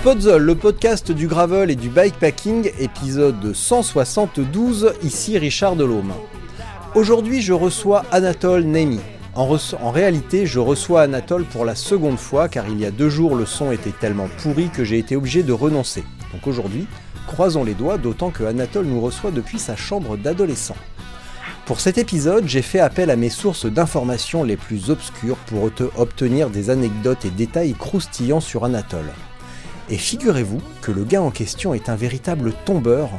Spotzol, le podcast du gravel et du bikepacking, épisode 172, ici Richard Delhomme. Aujourd'hui, je reçois Anatole Nemi. En, en réalité, je reçois Anatole pour la seconde fois car il y a deux jours, le son était tellement pourri que j'ai été obligé de renoncer. Donc aujourd'hui, croisons les doigts, d'autant que Anatole nous reçoit depuis sa chambre d'adolescent. Pour cet épisode, j'ai fait appel à mes sources d'informations les plus obscures pour te obtenir des anecdotes et détails croustillants sur Anatole. Et figurez-vous que le gars en question est un véritable tombeur,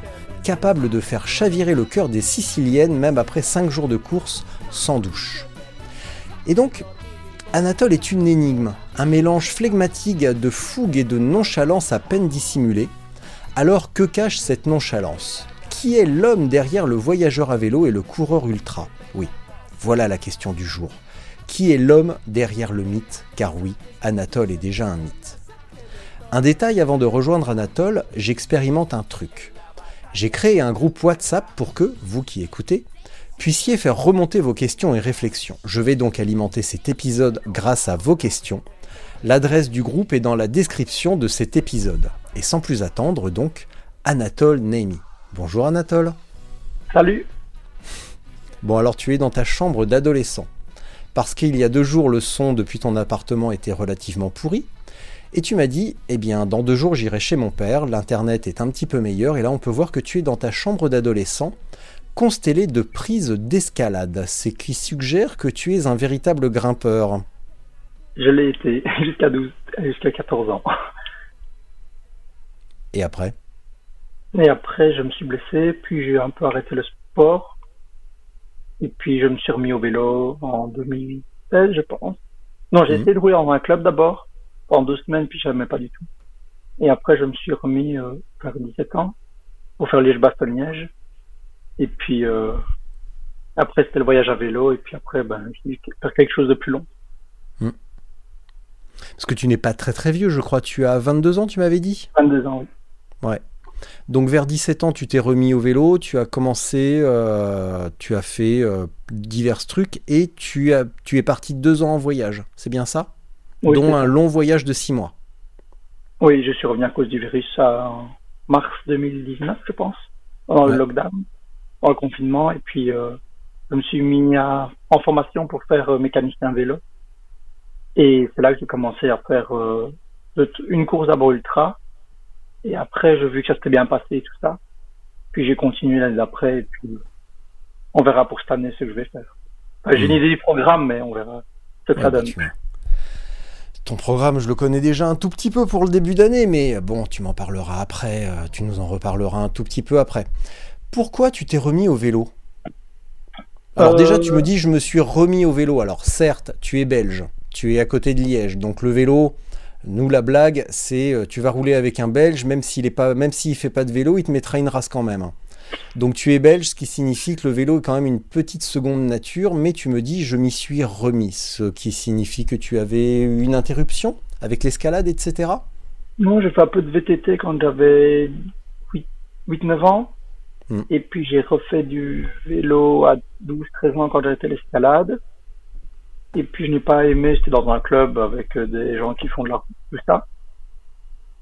capable de faire chavirer le cœur des Siciliennes même après 5 jours de course sans douche. Et donc, Anatole est une énigme, un mélange flegmatique de fougue et de nonchalance à peine dissimulée. Alors que cache cette nonchalance? Qui est l'homme derrière le voyageur à vélo et le coureur ultra? Oui, voilà la question du jour. Qui est l'homme derrière le mythe? Car oui, Anatole est déjà un mythe. Un détail avant de rejoindre Anatole, j'expérimente un truc. J'ai créé un groupe WhatsApp pour que, vous qui écoutez, puissiez faire remonter vos questions et réflexions. Je vais donc alimenter cet épisode grâce à vos questions. L'adresse du groupe est dans la description de cet épisode. Et sans plus attendre, donc, Anatole Nemi. Bonjour Anatole. Salut. Bon alors tu es dans ta chambre d'adolescent. Parce qu'il y a deux jours le son depuis ton appartement était relativement pourri. Et tu m'as dit, eh bien dans deux jours j'irai chez mon père, l'internet est un petit peu meilleur et là on peut voir que tu es dans ta chambre d'adolescent, constellé de prises d'escalade. C'est qui suggère que tu es un véritable grimpeur? Je l'ai été jusqu'à 12, jusqu'à 14 ans. Et après? Et après, je me suis blessé, puis j'ai un peu arrêté le sport. Et puis, je me suis remis au vélo en 2016, je pense. Non, j'ai Mhm. essayé de rouler dans un club d'abord, pendant deux semaines, puis j'aimais pas du tout. Et après, je me suis remis euh, vers 17 ans pour faire Liège-Bastogne-Liège. Et puis, euh, après, c'était le voyage à vélo. Et puis après, ben, je faire quelque chose de plus long. Parce que tu n'es pas très très vieux, je crois. Tu as 22 ans, tu m'avais dit? 22 ans, oui. Ouais. Donc vers 17 ans, tu t'es remis au vélo, tu as commencé, euh, tu as fait divers trucs et tu, as, tu es parti deux ans en voyage. C'est bien ça? Oui, Dont un long voyage de six mois. Oui, je suis revenu à cause du virus en mars 2019, je pense, pendant Ouais. le lockdown, pendant le confinement, et puis euh, je me suis mis à, en formation pour faire euh, mécanicien vélo. Et c'est là que j'ai commencé à faire euh, une course d'abord ultra, et après j'ai vu que ça s'était bien passé et tout ça. Puis j'ai continué l'année d'après, et puis on verra pour cette année ce que je vais faire. Enfin, j'ai une idée du programme, mais on verra ce que Ouais, ça bah, donne. Ton programme, je le connais déjà un tout petit peu pour le début d'année, mais bon, tu m'en parleras après, euh, tu nous en reparleras un tout petit peu après. Pourquoi tu t'es remis au vélo? Alors Euh, déjà, tu me dis, je me suis remis au vélo. Alors certes, tu es belge, tu es à côté de Liège, donc le vélo, nous la blague, c'est euh, tu vas rouler avec un belge, même s'il est pas, même s'il fait pas de vélo, il te mettra une race quand même. Donc tu es belge, ce qui signifie que le vélo est quand même une petite seconde nature, mais tu me dis je m'y suis remis, ce qui signifie que tu avais eu une interruption avec l'escalade, etc. Non, j'ai fait un peu de VTT quand j'avais 8-9 ans. Hmm. Et puis j'ai refait du vélo à 12-13 ans quand j'ai arrêté l'escalade. Et puis je n'ai pas aimé, c'était dans un club avec euh, des gens qui font de la route, tout ça.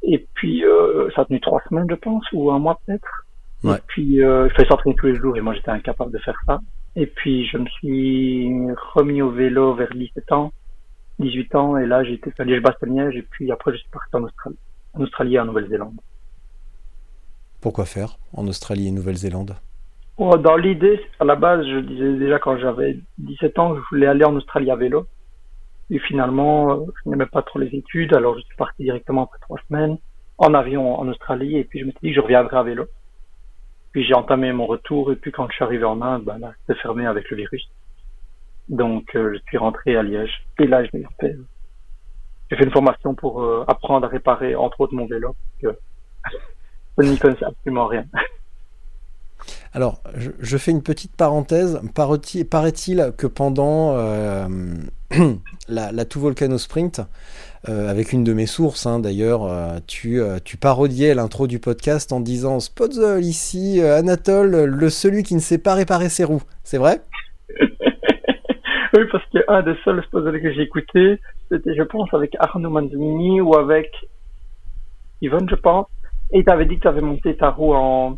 Et puis euh, ça a tenu trois semaines, je pense, ou un mois peut-être. Ouais. Et puis euh, il fallait s'entraîner tous les jours et moi j'étais incapable de faire ça. Et puis je me suis remis au vélo vers 17 ans. 18 ans, et là, j'ai été à Liège-Bastogne-Liège, et puis après, je suis parti en Australie, en Australie et en Nouvelle-Zélande. Pourquoi faire en Australie et Nouvelle-Zélande? Oh, dans l'idée, à la base, je disais déjà quand j'avais 17 ans que je voulais aller en Australie à vélo. Et finalement, euh, je n'aimais pas trop les études, alors je suis parti directement après trois semaines en avion en Australie, et puis je me suis dit que je reviendrai à vélo. Puis j'ai entamé mon retour, et puis quand je suis arrivé en Inde, ben là, c'était fermé avec le virus. Donc euh, je suis rentré à Liège, et là, j'ai fait une formation pour euh, apprendre à réparer, entre autres, mon vélo, que je n'y connaissais absolument rien. Alors, je, fais une petite parenthèse. Paraît-il que pendant euh, la, la Two Volcano Sprint, euh, avec une de mes sources hein, d'ailleurs, euh, tu, tu, parodiais l'intro du podcast en disant Spotzel ici, Anatole, le celui qui ne sait pas réparer ses roues. C'est vrai? Oui, parce qu'un des seuls Spotzel que j'ai écouté, c'était, je pense, avec Arnaud Manzanini ou avec Yvonne, je pense. Et tu avais dit que tu avais monté ta roue en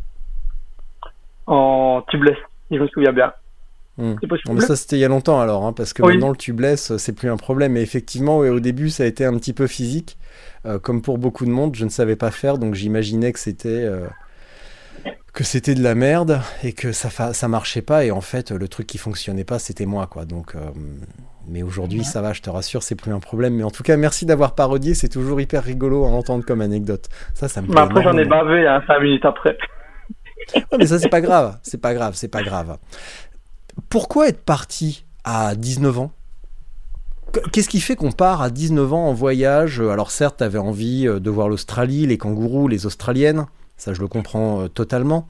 en tubeless, si je me souviens bien. Hmm. mais ça c'était il y a longtemps alors, hein, parce que maintenant le tubeless c'est plus un problème. Mais effectivement, au début ça a été un petit peu physique, euh, comme pour beaucoup de monde. Je ne savais pas faire, donc j'imaginais que c'était euh, que c'était de la merde et que ça ça marchait pas. Et en fait, le truc qui fonctionnait pas, c'était moi quoi. Donc, euh, mais aujourd'hui ça va, je te rassure, c'est plus un problème. Mais en tout cas, merci d'avoir parodié. C'est toujours hyper rigolo à entendre comme anecdote. Ça, ça me. Mais après j'en ai bavé hein, cinq minutes après mais ça, c'est pas grave. C'est pas grave, c'est pas grave. Pourquoi être parti à 19 ans? Qu'est-ce qui fait qu'on part à 19 ans en voyage? Alors certes, tu avais envie euh, de voir l'Australie, les kangourous, les Australiennes, ça je le comprends euh, totalement.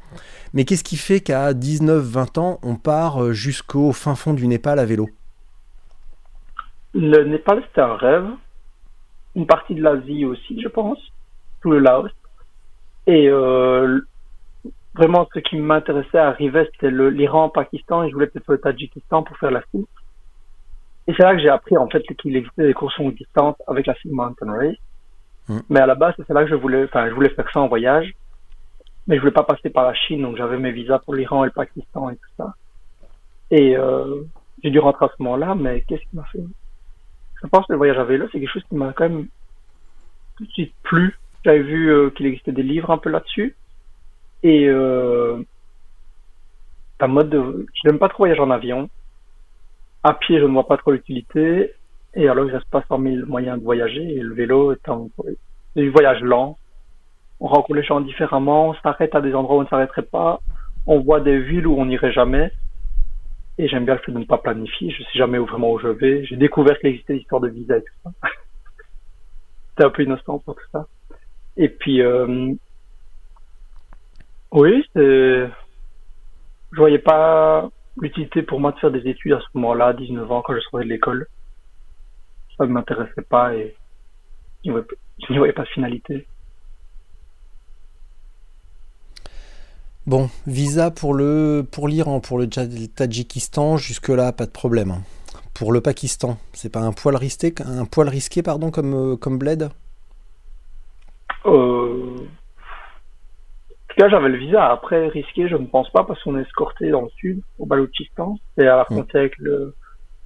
Mais qu'est-ce qui fait qu'à 19-20 ans, on part euh, jusqu'au fin fond du Népal à vélo? Le Népal, c'était un rêve. Une partie de l'Asie aussi, je pense. Tout le Laos. Et vraiment ce qui m'intéressait à arriver, c'était l'Iran, Pakistan, et je voulais peut-être le Tadjikistan pour faire la suite. Et c'est là que j'ai appris en fait qu'il existait des courses longue distance avec la Sea Mountain Race. Mm. Mais à la base, c'est là que je voulais, enfin, je voulais faire ça en voyage. Mais je voulais pas passer par la Chine, donc j'avais mes visas pour l'Iran et le Pakistan et tout ça. Et euh, j'ai dû rentrer à ce moment-là, mais qu'est-ce qui m'a fait? Je pense que le voyage à vélo, c'est quelque chose qui m'a quand même tout de suite plu. J'avais vu euh, qu'il existait des livres un peu là-dessus. Et euh, un mode de... Je n'aime pas trop voyager en avion. À pied, je ne vois pas trop l'utilité. Et alors, il reste pas 100 000 moyens de voyager. Et le vélo est un, voyage lent. On rencontre les gens différemment. On s'arrête à des endroits où on ne s'arrêterait pas. On voit des villes où on n'irait jamais. Et j'aime bien le fait de ne pas planifier. Je sais jamais vraiment où je vais. J'ai découvert qu'il existait l'histoire de visa et tout ça. C'était un peu innocent pour tout ça. Et puis, euh, oui, je voyais pas l'utilité pour moi de faire des études à ce moment-là, 19 ans, quand je sortais de l'école. Ça ne m'intéressait pas et je n'y voyais pas de finalité. Bon, visa pour le pour l'Iran, pour le Tadjikistan, jusque là pas de problème. Pour le Pakistan, c'est pas un poil risqué, un poil risqué pardon comme euh, comme bled? Euh, tout cas, j'avais le visa. Après, risqué, je ne pense pas parce qu'on est escorté dans le sud, au Baloutchistan. C'est à la frontière avec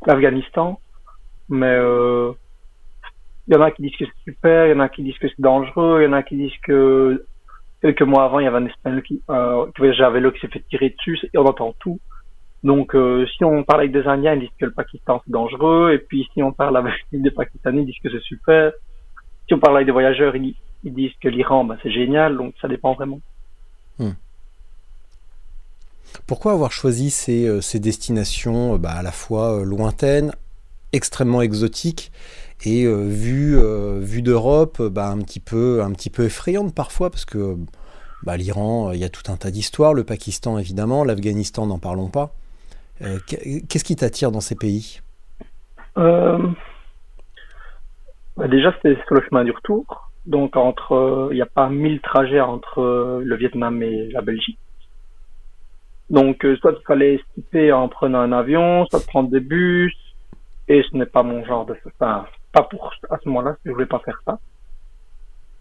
l'Afghanistan. Mais euh, il y en a qui disent que c'est super, il y en a qui disent que c'est dangereux, il y en a qui disent que quelques mois avant, il y avait un Espagnol qui, euh, qui voyageait à vélo qui s'est fait tirer dessus, et on entend tout. Donc, euh, si on parle avec des Indiens, ils disent que le Pakistan c'est dangereux, et puis si on parle avec des Pakistanais, ils disent que c'est super. Si on parle avec des voyageurs, ils, disent que l'Iran, ben, c'est génial, donc ça dépend vraiment. Hmm. Pourquoi avoir choisi ces, euh, destinations euh, bah, à la fois euh, lointaines, extrêmement exotiques et vue d'Europe bah, un, petit peu, un petit peu effrayantes parfois parce que bah, l'Iran, il y a tout un tas d'histoires, le Pakistan évidemment, l'Afghanistan, n'en parlons pas. Qu'est-ce qui t'attire dans ces pays? Déjà, c'est sur le chemin du retour. Donc entre, euh, il n'y a pas mille trajets entre euh, le Vietnam et la Belgique. Donc euh, soit il fallait estiper en prenant un avion, soit prendre des bus, et ce n'est pas mon genre de, enfin pas pour à ce moment-là, je voulais pas faire ça.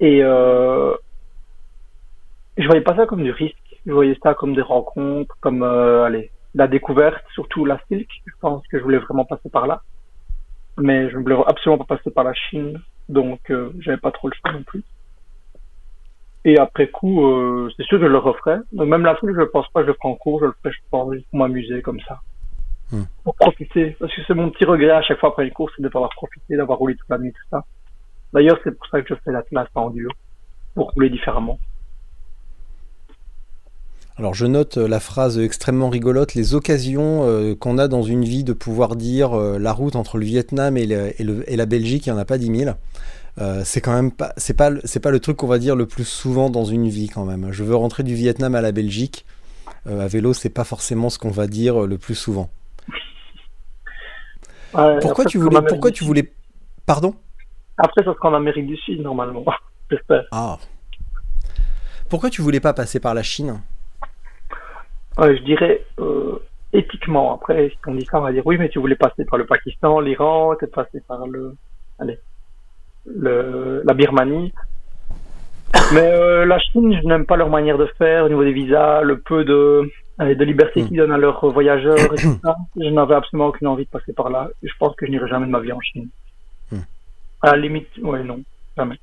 Et euh, je voyais pas ça comme du risque, je voyais ça comme des rencontres, comme allez la découverte, surtout la silk. Je pense que je voulais vraiment passer par là. mais je ne voulais absolument pas passer par la Chine, donc euh, j'avais pas trop le choix non plus. Et après coup, euh, c'est sûr que je le referai. Donc même la foule, je pense pas que je le en cours, je le ferai, je pense, juste pour m'amuser comme ça. Hmm. Pour profiter. Parce que c'est mon petit regret à chaque fois après une course, c'est de pas avoir profité, d'avoir roulé toute la nuit, tout ça. D'ailleurs, c'est pour ça que je fais la classe en duo. Pour rouler différemment. Alors je note euh, la phrase extrêmement rigolote, les occasions euh, qu'on a dans une vie de pouvoir dire euh, la route entre le Vietnam et, le- et le- et la Belgique, il n'y en a pas 10 000. Euh, c'est quand même pas, c'est pas, le- c'est pas le truc qu'on va dire le plus souvent dans une vie quand même. Je veux rentrer du Vietnam à la Belgique. À vélo, c'est pas forcément ce qu'on va dire le plus souvent. Ouais, Pourquoi après, tu voulais, pourquoi tu voulais, pardon? Après, ça sera en Amérique du Sud, normalement. Ah. Pourquoi tu voulais pas passer par la Chine? Je dirais euh, éthiquement. Après, si on dit ça, on va dire oui, mais tu voulais passer par le Pakistan, l'Iran, tu passé par le, allez, le, la Birmanie. Mais euh, la Chine, je n'aime pas leur manière de faire au niveau des visas, le peu de, allez, de liberté Mm. qu'ils donnent à leurs voyageurs et tout ça. Je n'avais absolument aucune envie de passer par là. Je pense que je n'irai jamais de ma vie en Chine. Mm. À la limite, ouais, non, jamais.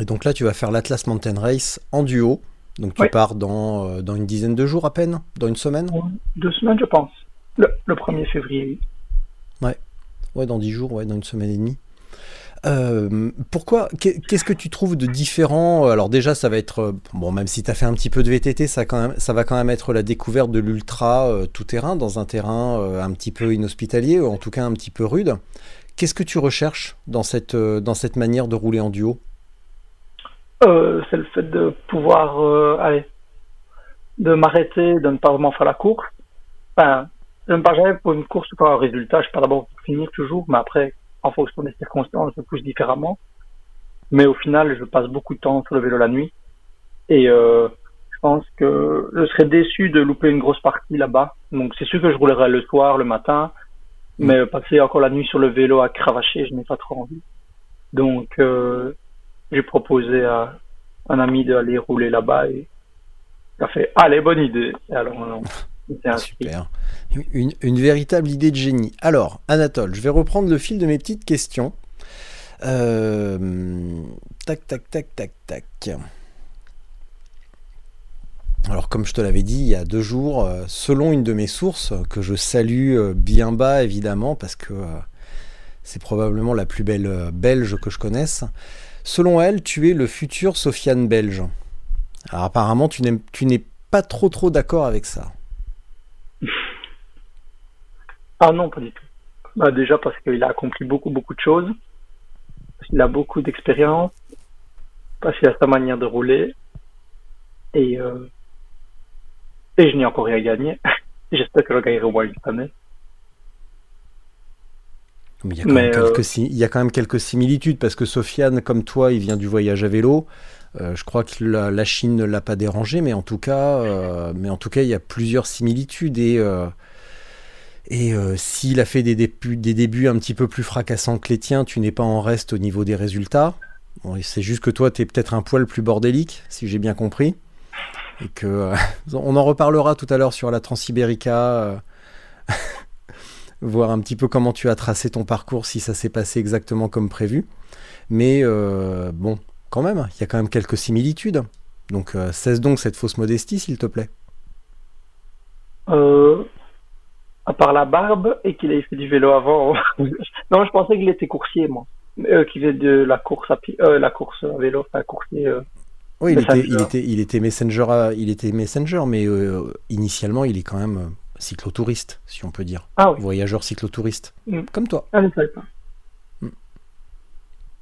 Et donc là, tu vas faire l'Atlas Mountain Race en duo. Donc tu Oui. pars dans, euh, dans une dizaine de jours à peine, dans une semaine? Deux semaines, je pense. Le, le 1er février. Ouais, dans 10 jours, ouais, dans une semaine et demie. Euh, pourquoi qu'est- Qu'est-ce que tu trouves de différent? Alors déjà, ça va être euh, bon, même si tu as fait un petit peu de VTT, ça, quand même, ça va quand même être la découverte de l'ultra euh, tout terrain dans un terrain euh, un petit peu inhospitalier, ou en tout cas un petit peu rude. Qu'est-ce que tu recherches dans cette, dans cette manière de rouler en duo? Euh, c'est le fait de pouvoir, euh, allez, de m'arrêter, de ne pas vraiment faire la course. Enfin, je ne pars jamais pour une course pour un résultat. Je pars d'abord pour finir toujours, mais après, en fonction des circonstances, je pousse différemment. Mais au final, je passe beaucoup de temps sur le vélo la nuit. Et euh, je pense que je serais déçu de louper une grosse partie là-bas. Donc c'est sûr que je roulerai le soir, le matin. Mais passer encore la nuit sur le vélo à cravacher, je n'ai pas trop envie. Donc euh, j'ai proposé à un ami d'aller rouler là-bas et il a fait allez bonne idée et alors on. Super. Une, une véritable idée de génie. Alors, Anatole, je vais reprendre le fil de mes petites questions. Euh, tac, tac, tac, tac, tac. Alors, comme je te l'avais dit il y a deux jours, euh, selon une de mes sources, que je salue euh, bien bas évidemment, parce que euh, c'est probablement la plus belle euh, belge que je connaisse, selon elle, tu es le futur Sofiane belge. Alors, apparemment, tu n'es pas trop trop d'accord avec ça. Ah non, pas du tout. Bah, déjà parce qu'il a accompli beaucoup beaucoup de choses, qu'il a beaucoup d'expérience, parce qu'il a sa manière de rouler et euh, et je n'ai encore rien gagné. J'espère que je gagnerai au moins. Mais il y, a quand Mais, même euh, quelques, il y a quand même quelques similitudes parce que Sofiane, comme toi, il vient du voyage à vélo. Euh, je crois que la, la Chine ne l'a pas dérangé, mais en tout cas, euh, mais en tout cas, il y a plusieurs similitudes et euh, et s'il a fait des débuts, des débuts un petit peu plus fracassants que les tiens, tu n'es pas en reste au niveau des résultats. Bon, c'est juste que toi, tu es peut-être un poil plus bordélique, si j'ai bien compris. Et que on en reparlera tout à l'heure sur la Transibérica. voir un petit peu comment tu as tracé ton parcours, si ça s'est passé exactement comme prévu. Mais euh, bon, quand même, il y a quand même quelques similitudes. Donc euh, cesse donc cette fausse modestie, s'il te plaît. Euh, à part la barbe et qu'il ait fait du vélo avant. non, je pensais qu'il était coursier, moi. Qu'il faisait de la course à pied, euh, la course à vélo, enfin coursier. Oui, il était, Messenger. il était, il était messenger, à- il était messenger, mais initialement, il est quand même cyclotouriste, si on peut dire, Ah oui, voyageur cyclotouriste, Mm. comme toi. ah, je ne savais pas. Mm.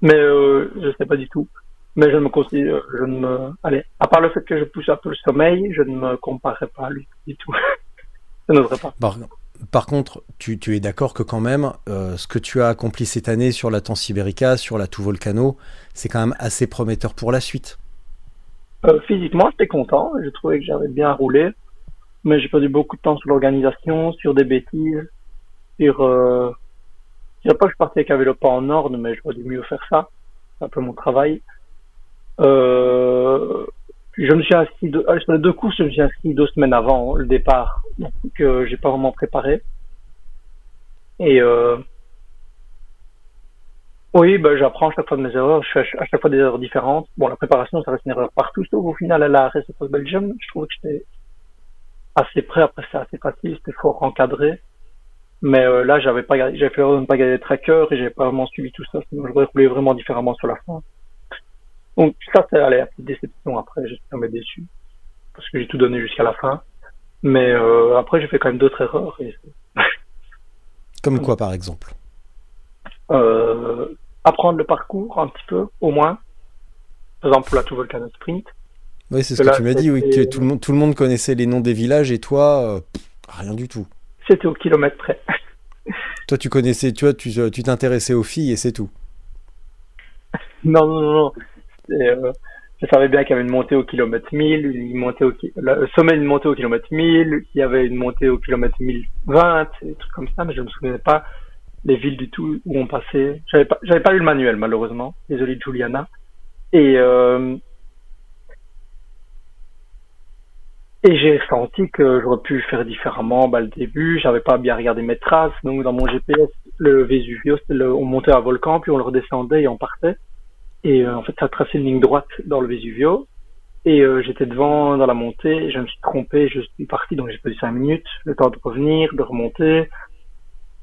Mais euh, je sais pas du tout. Mais je ne me considère, je ne me, allez, à part le fait que je pousse un peu le sommeil, je ne me comparerai pas à lui du tout. je n'oserais pas. Par, par contre, tu, tu es d'accord que quand même, euh, ce que tu as accompli cette année sur la Tansibérica, sur la Tout Volcano, c'est quand même assez prometteur pour la suite. Euh, physiquement, j'étais content. J'ai trouvé que j'avais bien roulé. Mais j'ai perdu beaucoup de temps sur l'organisation, sur des bêtises, sur... Euh... Je pas que je partais avec un vélo pas en ordre, mais j'aurais dû mieux faire ça. C'est un peu mon travail. Euh... Je me suis inscrit... euh, Sur les deux courses, je me suis inscrit deux semaines avant le départ. Donc, euh, j'ai pas vraiment préparé. Et euh, oui, bah, j'apprends à chaque fois de mes erreurs. Je fais à chaque fois des erreurs différentes. Bon, la préparation, ça reste une erreur partout. Sauf au final, à la of Belgium, je trouvais que j'étais assez prêt. Après, c'était assez facile, c'était fort encadré. Mais euh, là, j'avais pas, j'avais fait de ne pas garder les trackers et j'avais pas vraiment suivi tout ça. Sinon, j'aurais roulé vraiment différemment sur la fin. Donc ça, c'est la petite déception. Après, j'étais jamais déçu parce que j'ai tout donné jusqu'à la fin. Mais euh, après, j'ai fait quand même d'autres erreurs. Et... Comme quoi, par exemple? Euh, Apprendre le parcours un petit peu, au moins. Par exemple, pour la Tout Volcano Sprint. Oui, c'est ce que, tu m'as dit, oui, que tout le, monde, tout le monde connaissait les noms des villages et toi, euh, rien du tout. C'était au kilomètre près. toi, tu connaissais, tu vois, tu t'intéressais aux filles et c'est tout. non, non, non. non. Euh, je savais bien qu'il y avait une montée au kilomètre 1000, une montée au le sommet une montée au kilomètre 1000, il y avait une montée au kilomètre 1020, des trucs comme ça, mais je ne me souvenais pas les villes du tout où on passait. J'avais pas, j'avais pas lu le manuel malheureusement. Désolé Juliana. Et euh, et j'ai senti que j'aurais pu faire différemment. Bah, le début, j'avais pas bien regardé mes traces. Donc dans mon GPS, le Vesuvio, on montait à volcan, puis on le redescendait et on partait. Et euh, en fait, ça traçait une ligne droite dans le Vesuvio. Et euh, j'étais devant dans la montée, je me suis trompé, je suis parti, donc j'ai perdu cinq minutes, le temps de revenir, de remonter.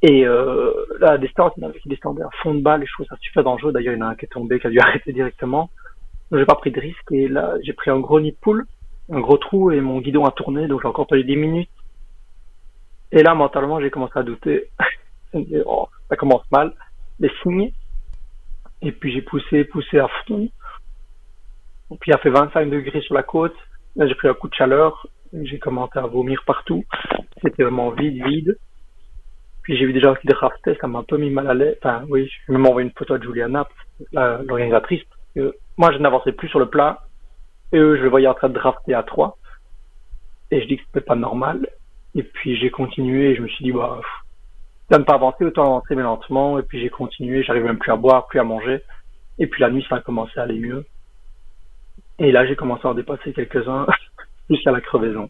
Et euh, la distance, il y en avait qui descendaient à fond de balle, et je trouve ça super dangereux. D'ailleurs, il y en a un qui est tombé, qui a dû arrêter directement. Donc j'ai pas pris de risque, et là, j'ai pris un gros nid de poule, un gros trou, et mon guidon a tourné, donc j'ai encore perdu 10 minutes. Et là, mentalement, j'ai commencé à douter. oh, ça commence mal. Les signes, et puis j'ai poussé, poussé à fond. Et puis il a fait 25 degrés sur la côte. Là j'ai pris un coup de chaleur. J'ai commencé à vomir partout. C'était vraiment vide, vide. Puis j'ai vu gens qui draftaient, ça m'a un peu mis mal à l'aise. Enfin oui, je vais m'envoyer une photo de Juliana, l'organisatrice. Moi je n'avançais plus sur le plat. Et eux, je les voyais en train de drafter à 3. Et je dis que c'était pas normal. Et puis j'ai continué et je me suis dit, bah, de ne pas avancer, autant avancer mais lentement. Et puis j'ai continué, j'arrivais même plus à boire, plus à manger. Et puis la nuit, ça a commencé à aller mieux. Et là, j'ai commencé à en dépasser quelques-uns jusqu'à la crevaison.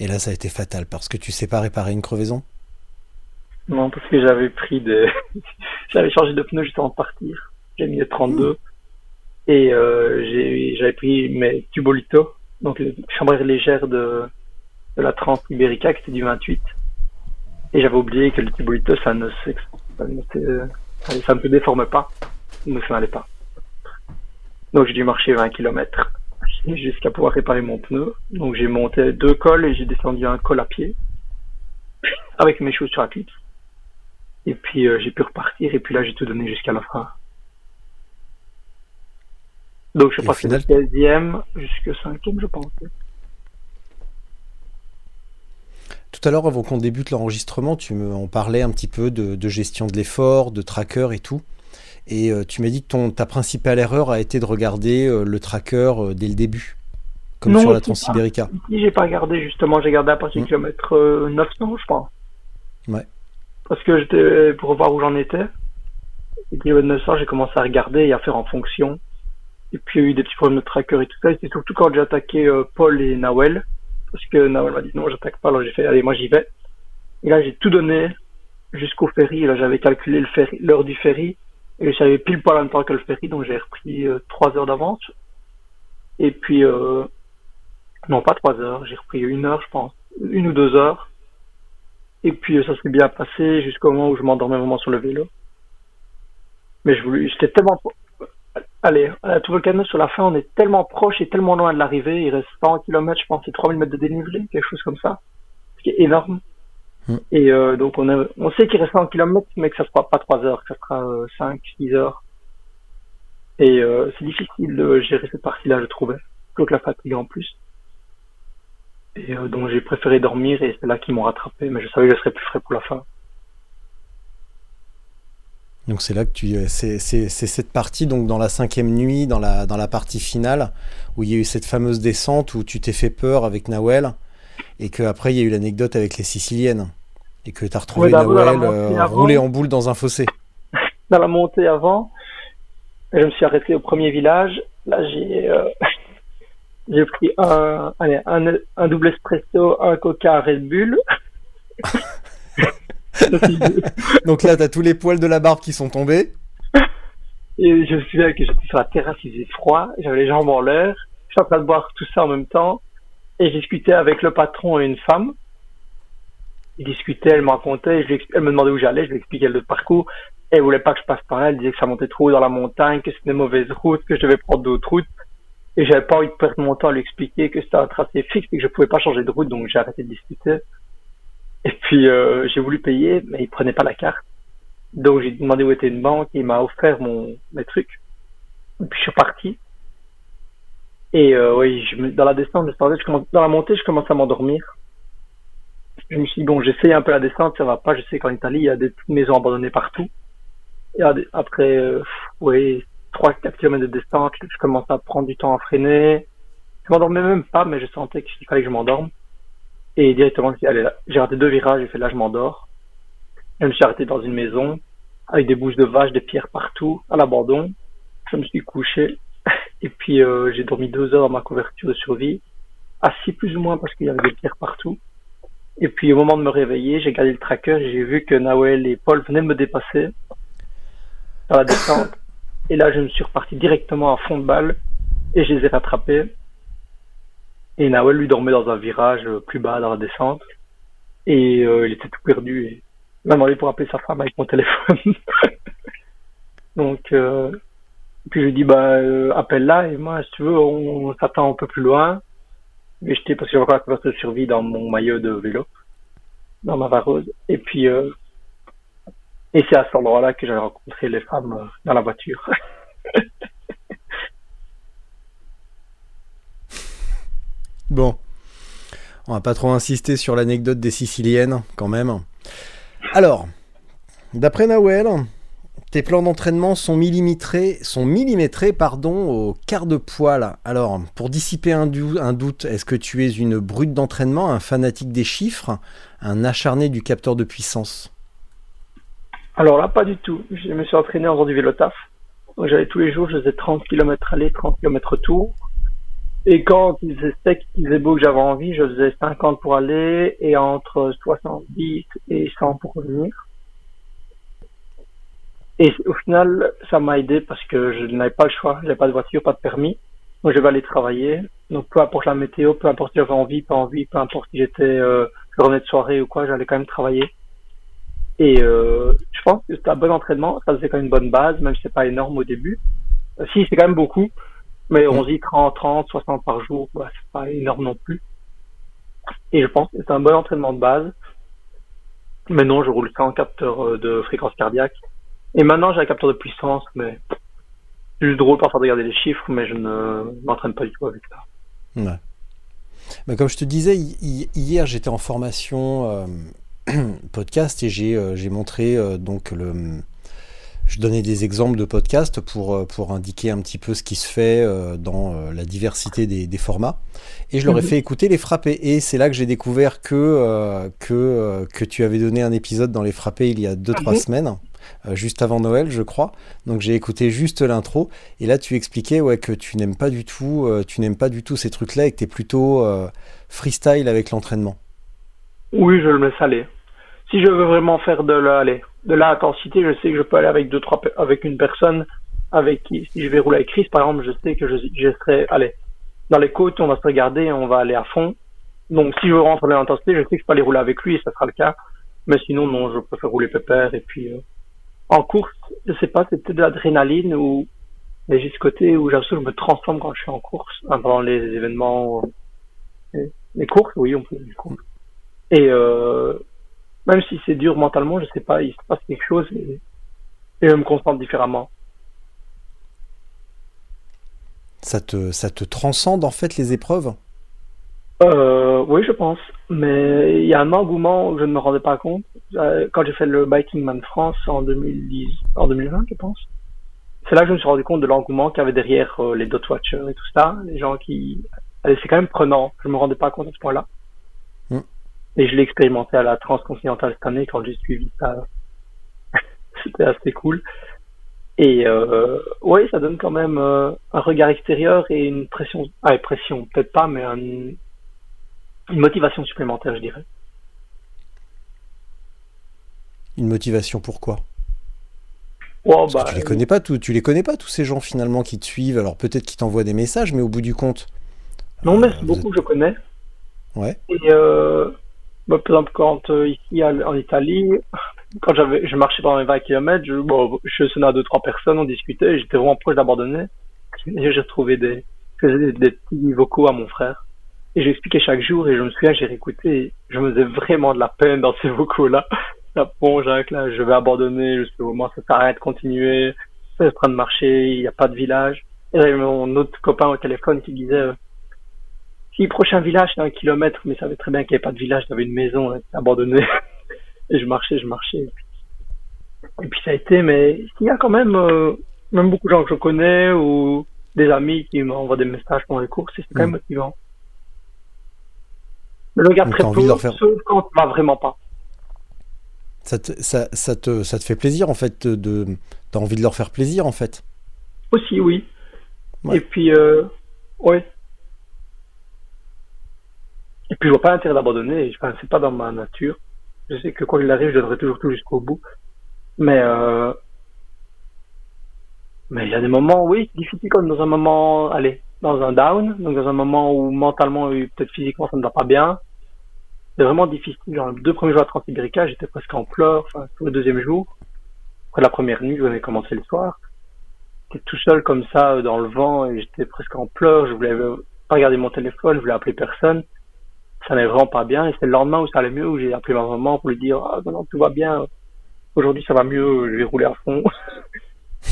Et là, ça a été fatal parce que tu sais pas réparer une crevaison? Non, parce que j'avais pris des... j'avais changé de pneus juste avant de partir. J'ai mis le 32. Et euh, j'avais pris mes Tubolito donc les chambres légères de, de la Trans Ibérica qui était du 28. Et j'avais oublié que le Tibolito, ça ne, ça ne, ça ne se déforme pas, ça n'allait pas. Donc j'ai dû marcher 20 km jusqu'à pouvoir réparer mon pneu. Donc j'ai monté deux cols et j'ai descendu un col à pied avec mes chaussures à clips. Et puis euh, j'ai pu repartir et puis là j'ai tout donné jusqu'à la fin. Donc je passe final... 16e jusqu'au 5e, je pense. Tout à l'heure, avant qu'on débute l'enregistrement, tu me en parlais un petit peu de, gestion de l'effort, de tracker et tout. Et euh, tu m'as dit que ton, ta principale erreur a été de regarder euh, le tracker euh, dès le début, comme sur la Transibérica. Si j'ai pas regardé justement, j'ai regardé à partir du mmh. kilomètre 900, je pense. Ouais. Parce que j'étais pour voir où j'en étais. Et kilomètre 900, j'ai commencé à regarder et à faire en fonction. Et puis il y a eu des petits problèmes de tracker et tout ça. Et surtout quand j'ai attaqué euh, Paul et Nawel. Parce que Nawel m'a dit non, j'attaque pas. Alors j'ai fait, allez, moi j'y vais. Et là, j'ai tout donné jusqu'au ferry. Là, j'avais calculé le l'heure du ferry. Et j'avais pile pas en même temps que le ferry. Donc j'ai repris euh, trois heures d'avance. Et puis, euh, non, pas trois heures. J'ai repris une heure, je pense. Une ou deux heures. Et puis, ça s'est bien passé jusqu'au moment où je m'endormais vraiment sur le vélo. Mais je voulais, j'étais tellement, Allez, à tout Volcano, sur la fin, on est tellement proche et tellement loin de l'arrivée. Il reste 100 km, je pense, c'est 3000 mètres de dénivelé, quelque chose comme ça. Ce qui est énorme. Hmm. Et euh, donc, on, a, on sait qu'il reste 100 km, mais que ça sera pas 3 heures, que ça sera 5, euh, 6 heures. Et euh, c'est difficile de gérer cette partie-là, je trouvais. Plutôt que la fatigue en plus. Et euh, donc, j'ai préféré dormir et c'est là qu'ils m'ont rattrapé, mais je savais que je serais plus frais pour la fin. Donc c'est là que tu c'est cette partie donc dans la cinquième nuit dans la dans la partie finale où il y a eu cette fameuse descente où tu t'es fait peur avec Nawel et que après il y a eu l'anecdote avec les Siciliennes et que tu as retrouvé Nawel euh, roulé en boule dans un fossé. Dans la montée avant, je me suis arrêté au premier village. Là j'ai euh, j'ai pris un, allez, un, un double espresso, un coca, Red Bull. Donc là, t'as tous les poils de la barbe qui sont tombés. Et je me souviens que j'étais sur la terrasse, il faisait froid, j'avais les jambes en l'air, je suis en train de boire tout ça en même temps, et je discutais avec le patron et une femme. Ils discutaient, elle me racontait, je elle me demandait où j'allais, je lui expliquais le parcours, et elle voulait pas que je passe par là, elle disait que ça montait trop haut dans la montagne, que c'était une mauvaise route, que je devais prendre d'autres routes, et j'avais pas envie de perdre mon temps à lui expliquer que c'était un tracé fixe et que je pouvais pas changer de route, donc j'ai arrêté de discuter. Et puis euh, j'ai voulu payer, mais il prenait pas la carte. Donc j'ai demandé où était une banque, il m'a offert mon mes trucs. Et puis je suis parti. Et euh, oui, je, dans la descente, je, parlais, je commence, dans la montée, je commence à m'endormir. Je me suis dit, bon, j'essaye un peu la descente, ça va pas. Je sais qu'en Italie, il y a des maisons abandonnées partout. Et après, euh, ouais, 3 4 km de descente, je commence à prendre du temps à freiner. Je m'endormais même pas, mais je sentais qu'il fallait que je m'endorme. Et directement, j'ai raté deux virages, j'ai fait là, je m'endors. Je me suis arrêté dans une maison, avec des bouches de vaches, des pierres partout, à l'abandon. Je me suis couché, et puis euh, j'ai dormi deux heures dans ma couverture de survie, assis plus ou moins parce qu'il y avait des pierres partout. Et puis au moment de me réveiller, j'ai gardé le tracker, j'ai vu que Nawel et Paul venaient de me dépasser dans la descente. Et là, je me suis reparti directement à fond de balle et je les ai rattrapés. Et Nawel, lui, dormait dans un virage plus bas dans la descente. Et euh, il était tout perdu. Et il m'a demandé pour appeler sa femme avec mon téléphone. Donc, euh, puis je lui dis, bah, euh, appelle-la et moi, si tu veux, on, s'attend un peu plus loin. Mais j'étais, parce que j'avais encore la couverture de survie dans mon maillot de vélo, dans ma varose. Et puis, et c'est à cet endroit-là que j'avais rencontré les femmes euh, dans la voiture. Bon, on va pas trop insister sur l'anecdote des Siciliennes, quand même. Alors, d'après Nawel, tes plans d'entraînement sont millimétrés, sont millimétrés au quart de poil. Alors, pour dissiper un doute, est-ce que tu es une brute d'entraînement, un fanatique des chiffres, un acharné du capteur de puissance? Alors là, pas du tout. Je me suis entraîné en faisant du vélo taf. J'allais tous les jours, je faisais 30 km aller, 30 km retour. Et quand il faisait sec, qu'il faisait beau, que j'avais envie, je faisais 50 pour aller et entre 70 et 100 pour revenir. Et au final, ça m'a aidé parce que je n'avais pas le choix. J'avais pas de voiture, pas de permis. Donc je vais aller travailler. Donc peu importe la météo, peu importe si j'avais envie, pas envie, peu importe si j'étais, euh, revenais de soirée ou quoi, j'allais quand même travailler. Et euh, je pense que c'est un bon entraînement, ça faisait quand même une bonne base, même si c'est pas énorme au début. Euh, Si, c'est quand même beaucoup, mais on dit 30, 30, 60 par jour, bah, c'est pas énorme non plus. Et je pense que c'est un bon entraînement de base. Mais non, je roule sans capteur euh, de fréquence cardiaque. Et maintenant, j'ai un capteur de puissance, mais c'est juste drôle parfois de regarder les chiffres, mais je ne m'entraîne pas du tout avec ça. Bah, comme je te disais, hi- hi- hier j'étais en formation podcast et j'ai euh, montré euh, donc le. Je donnais des exemples de podcasts pour, euh, pour indiquer un petit peu ce qui se fait dans la diversité des, des formats. Et je leur ai Mhm. fait écouter les frappés. Et c'est là que j'ai découvert que, que, que tu avais donné un épisode dans les frappés il y a 2-3 Mhm. semaines, juste avant Noël, je crois. Donc j'ai écouté juste l'intro. Et là, tu expliquais ouais, que tu n'aimes pas du tout, tu n'aimes pas du tout ces trucs-là et que tu es plutôt euh, freestyle avec l'entraînement. Oui, je le laisse aller. Si je veux vraiment faire de la, allez, de l'intensité, je sais que je peux aller avec deux, trois, avec une personne avec qui, si je vais rouler avec Chris, par exemple, je sais que je, je serai, allez, dans les côtes, on va se regarder, on va aller à fond. Donc, si je veux rentrer dans l'intensité, je sais que je peux aller rouler avec lui et ça sera le cas. Mais sinon, non, je préfère rouler pépère et puis, euh, en course, je sais pas, c'était de l'adrénaline ou, mais j'ai ce côté où que je me transforme quand je suis en course, hein, pendant les événements, euh, les- courses, oui, on peut les courses. Et euh, même si c'est dur mentalement, je sais pas, il se passe quelque chose et, et je me concentre différemment. Ça te, ça te transcende en fait les épreuves? Euh, oui, je pense. Mais il y a un engouement où je ne me rendais pas compte. Euh, Quand j'ai fait le Biking Man France en 2010, en 2020, je pense. C'est là que je me suis rendu compte de l'engouement qu'il y avait derrière les dot watchers et tout ça. Les gens qui, c'est quand même prenant. Je me rendais pas compte à ce point-là. Et je l'ai expérimenté à la transcontinentale cette année quand j'ai suivi ça. C'était assez cool. Et euh, oui, ça donne quand même euh, un regard extérieur et une pression, ah, pression, peut-être pas, mais un, une motivation supplémentaire, je dirais. Une motivation pourquoi Oh, Parce que tu les connais pas tous, tu les connais pas tous ces gens finalement qui te suivent. Alors peut-être qu'ils t'envoient des messages, mais au bout du compte. Non, mais euh, vous beaucoup je connais. Ouais. Et euh, bah, par exemple, quand euh, ici en Italie, quand je marchais pendant les 20 km, je, sonnais à deux trois personnes, on discutait, j'étais vraiment proche d'abandonner. Et j'ai retrouvé des, petits vocaux à mon frère. Et j'expliquais chaque jour, et je me souviens, j'ai réécouté, je me faisais vraiment de la peine dans ces vocaux-là. Là, bon, Jacques, là, je vais abandonner, je sais au moins, ça rien de continuer, c'est en train de marcher, il n'y a pas de village. Et j'avais mon autre copain au téléphone qui disait, euh, si prochain village c'est un kilomètre, mais ça savait très bien qu'il n'y avait pas de village, j'avais une maison, là, c'était abandonné. et je marchais, je marchais. Et puis ça a été, mais il y a quand même, euh, même beaucoup de gens que je connais ou des amis qui m'envoient des messages pendant les courses, et c'est quand même Mm. motivant. Mais je regarde Donc, très de peu, leur faire- sauf quand ça va vraiment pas. Ça te, ça, ça te, ça te fait plaisir en fait de, de t'as envie de leur faire plaisir en fait? Aussi, oui. Ouais. Et puis, euh, ouais. Et puis, je vois pas l'intérêt d'abandonner. Enfin, c'est pas dans ma nature. Je sais que quoi qu'il arrive, je donnerai toujours tout jusqu'au bout. Mais, euh, mais il y a des moments, oui, c'est difficile comme dans un moment, allez, dans un down, donc dans un moment où mentalement et peut-être physiquement ça ne va pas bien. C'est vraiment difficile. Genre, les deux premiers jours à Transsibérica, j'étais presque en pleurs, enfin, le deuxième jour. Après la première nuit, j'avais commencé le soir. J'étais tout seul comme ça euh, dans le vent et j'étais presque en pleurs. Je voulais euh, pas regarder mon téléphone, je voulais appeler personne. Ça n'allait vraiment pas bien. Et c'est le lendemain où ça allait mieux, où j'ai appelé ma maman pour lui dire ah non, tout va bien. Aujourd'hui ça va mieux, je vais rouler à fond.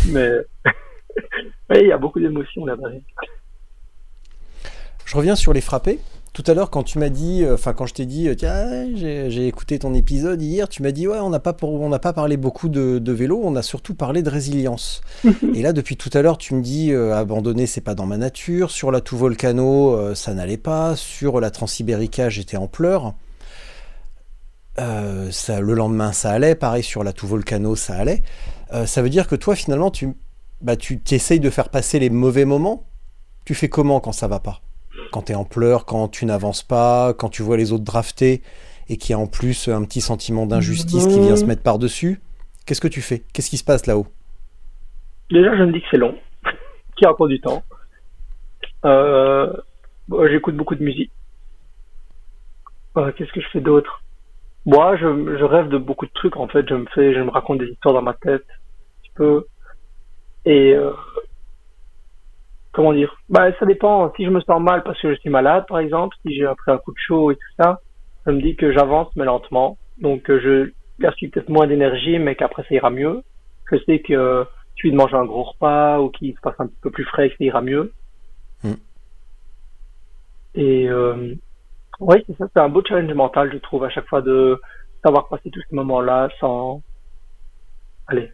Mais il y a beaucoup d'émotions là-bas. Je reviens sur les frappés. Tout à l'heure, quand tu m'as dit, euh, enfin quand je t'ai dit, euh, tiens, j'ai écouté ton épisode hier, tu m'as dit, ouais, on n'a pas, pour- on n'a pas parlé beaucoup de, de vélo, on a surtout parlé de résilience. Et là, depuis tout à l'heure, tu me dis, euh, abandonner, c'est pas dans ma nature. Sur la tout volcano, euh, ça n'allait pas. Sur la Transsibérica, j'étais en pleurs. Euh, ça, le lendemain, ça allait. Pareil sur la tout volcano, ça allait. Ça veut dire que toi, finalement, tu, bah, tu essayes de faire passer les mauvais moments. Tu fais comment quand ça va pas? Quand tu es en pleurs, quand tu n'avances pas, quand tu vois les autres drafter et qu'il y a en plus un petit sentiment d'injustice qui vient se mettre par-dessus Qu'est-ce que tu fais? Qu'est-ce qui se passe là-haut? Déjà, je me dis que c'est long, qu'il y a encore du temps. Euh, bon, J'écoute beaucoup de musique. Euh, Qu'est-ce que je fais d'autre? Moi, je, je rêve de beaucoup de trucs en fait. Je me fais, je me raconte des histoires dans ma tête, un petit peu. Et euh, comment dire Bah, ça dépend. Si je me sens mal parce que je suis malade, par exemple, si j'ai pris un coup de chaud et tout ça, je me dis que j'avance mais lentement. Donc, euh, je gaspille peut-être moins d'énergie, mais qu'après ça ira mieux. Je sais que euh, suffit de manger un gros repas ou qu'il se passe un petit peu plus frais que ça ira mieux. Mm. Et euh, oui, c'est ça, c'est un beau challenge mental, je trouve, à chaque fois de savoir passer tous ces moments-là sans... Allez.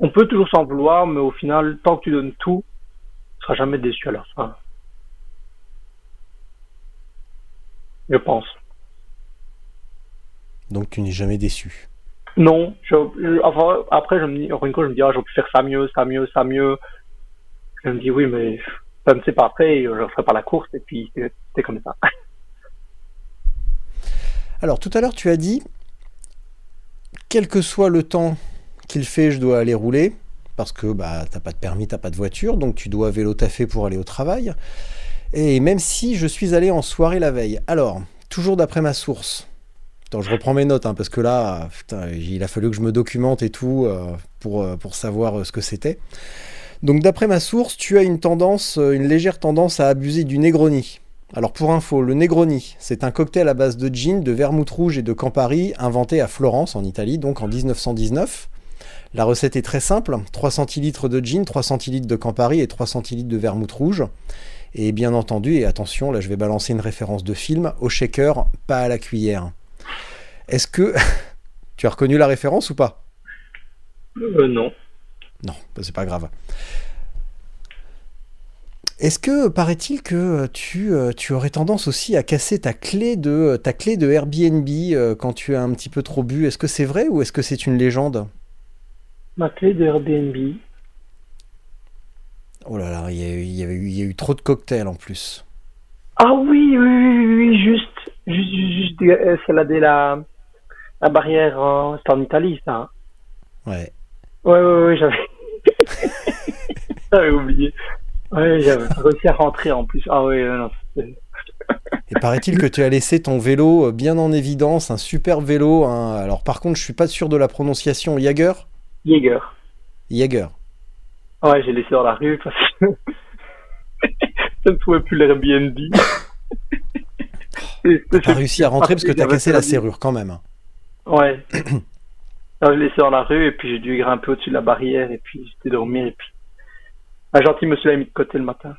On peut toujours s'en vouloir, mais au final, tant que tu donnes tout, tu seras jamais déçu à la fin. Je pense. Donc tu n'es jamais déçu? Non, je, je- enfin, après, je me dis, encore une fois, je me dis, ah, j'aurais pu faire ça mieux, ça mieux, ça mieux. Je me dis, oui, mais ça ne sait pas après, je ne ferai pas la course, et puis c'est comme ça. Alors tout à l'heure tu as dit, quel que soit le temps qu'il fait, je dois aller rouler, parce que bah, t'as pas de permis, t'as pas de voiture, donc tu dois vélo taffer pour aller au travail. Et même si je suis allé en soirée la veille. Alors, toujours d'après ma source. Attends, je reprends mes notes, hein, parce que là, il a fallu que je me documente et tout euh, pour, euh, pour savoir euh, ce que c'était. Donc d'après ma source, tu as une tendance, une légère tendance à abuser du Negroni. Alors pour info, le Negroni, c'est un cocktail à base de gin, de vermouth rouge et de Campari inventé à Florence en Italie, donc en 1919. La recette est très simple, 3 centilitres de gin, 3 centilitres de Campari et 3 centilitres de vermouth rouge. Et bien entendu, et attention, là je vais balancer une référence de film, au shaker, pas à la cuillère. Est-ce que tu as reconnu la référence ou pas? Euh, non. Non, bah, c'est pas grave. Est-ce que paraît-il que euh, tu, euh, tu aurais tendance aussi à casser ta clé de ta clé de Airbnb quand tu as un petit peu trop bu? Est-ce que c'est vrai ou est-ce que c'est une légende? Ma clé de Airbnb. Oh là là, il y a eu, il y avait eu, il y a eu trop de cocktails en plus. Ah oui, oui, oui, oui, juste, juste, juste, escalader la, la barrière, en- c'était en Italie, ça. hein. Ouais. Ouais, ouais, ouais, j'avais, j'avais oublié. Ouais, j'avais réussi à rentrer en plus. Ah ouais, non, Et paraît-il que tu as laissé ton vélo euh, bien en évidence, un super vélo. hein. Alors par contre, je suis pas sûr de la prononciation. Jaeger Jaeger. Jaeger. Ouais, j'ai laissé dans la rue parce que je ne trouvais plus l'Airbnb. T'as réussi à rentrer parce que t'as cassé la serrure quand même. Ouais. Alors, je l'ai laissé dans la rue et puis j'ai dû grimper au-dessus de la barrière et puis j'étais dormir et puis un gentil monsieur l'a mis de côté le matin.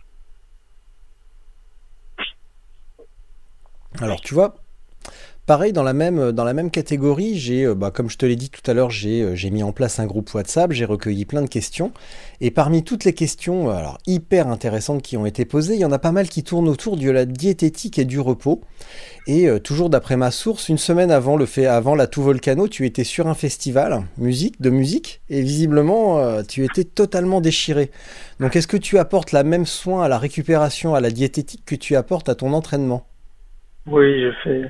Alors tu vois, pareil dans la même, dans la même catégorie, j'ai, euh, bah, comme je te l'ai dit tout à l'heure, j'ai, euh, j'ai mis en place un groupe WhatsApp, j'ai recueilli plein de questions. Et parmi toutes les questions euh, hyper intéressantes qui ont été posées, il y en a pas mal qui tournent autour de la diététique et du repos. Et toujours d'après ma source, une semaine avant, le fait, avant la Tout Volcano, tu étais sur un festival musique, de musique et visiblement tu étais totalement déchiré. Donc est-ce que tu apportes la même soin à la récupération, à la diététique que tu apportes à ton entraînement? Oui, je fais.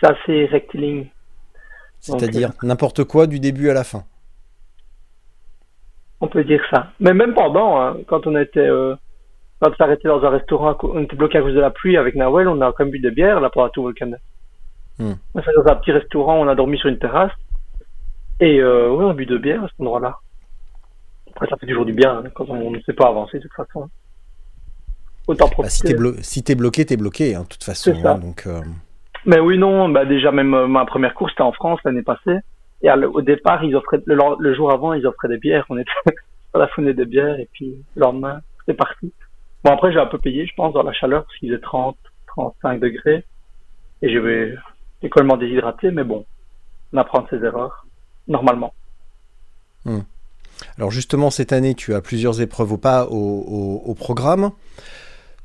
C'est assez rectiligne. C'est-à-dire n'importe quoi du début à la fin. On peut dire ça. Mais même pendant, hein, quand on était, euh, quand on s'arrêtait dans un restaurant, on était bloqué à cause de la pluie avec Nawel, on a quand même bu des bières là pendant tout volcan. Hmm. On s'est dans un petit restaurant, on a dormi sur une terrasse. Et euh, oui, on a bu deux bières à cet endroit-là. Après, ça fait toujours du bien hein, quand on ne sait pas avancer de toute façon. Autant Bah, si profiter. t'es blo- si t'es bloqué, t'es bloqué, hein, de toute façon. Donc, euh, Mais oui, non, bah déjà même euh, ma première course c'était en France l'année passée. Et au départ, ils offraient le, jour avant, ils offraient des bières. On était à la fenêtre des bières et puis le lendemain, c'est parti. Bon après, j'ai un peu payé, je pense, dans la chaleur parce qu'il est 30, 35 degrés et je vais j'ai complètement déshydraté, mais bon, on apprend ses erreurs normalement. Alors justement, cette année, tu as plusieurs épreuves au pas au- au programme.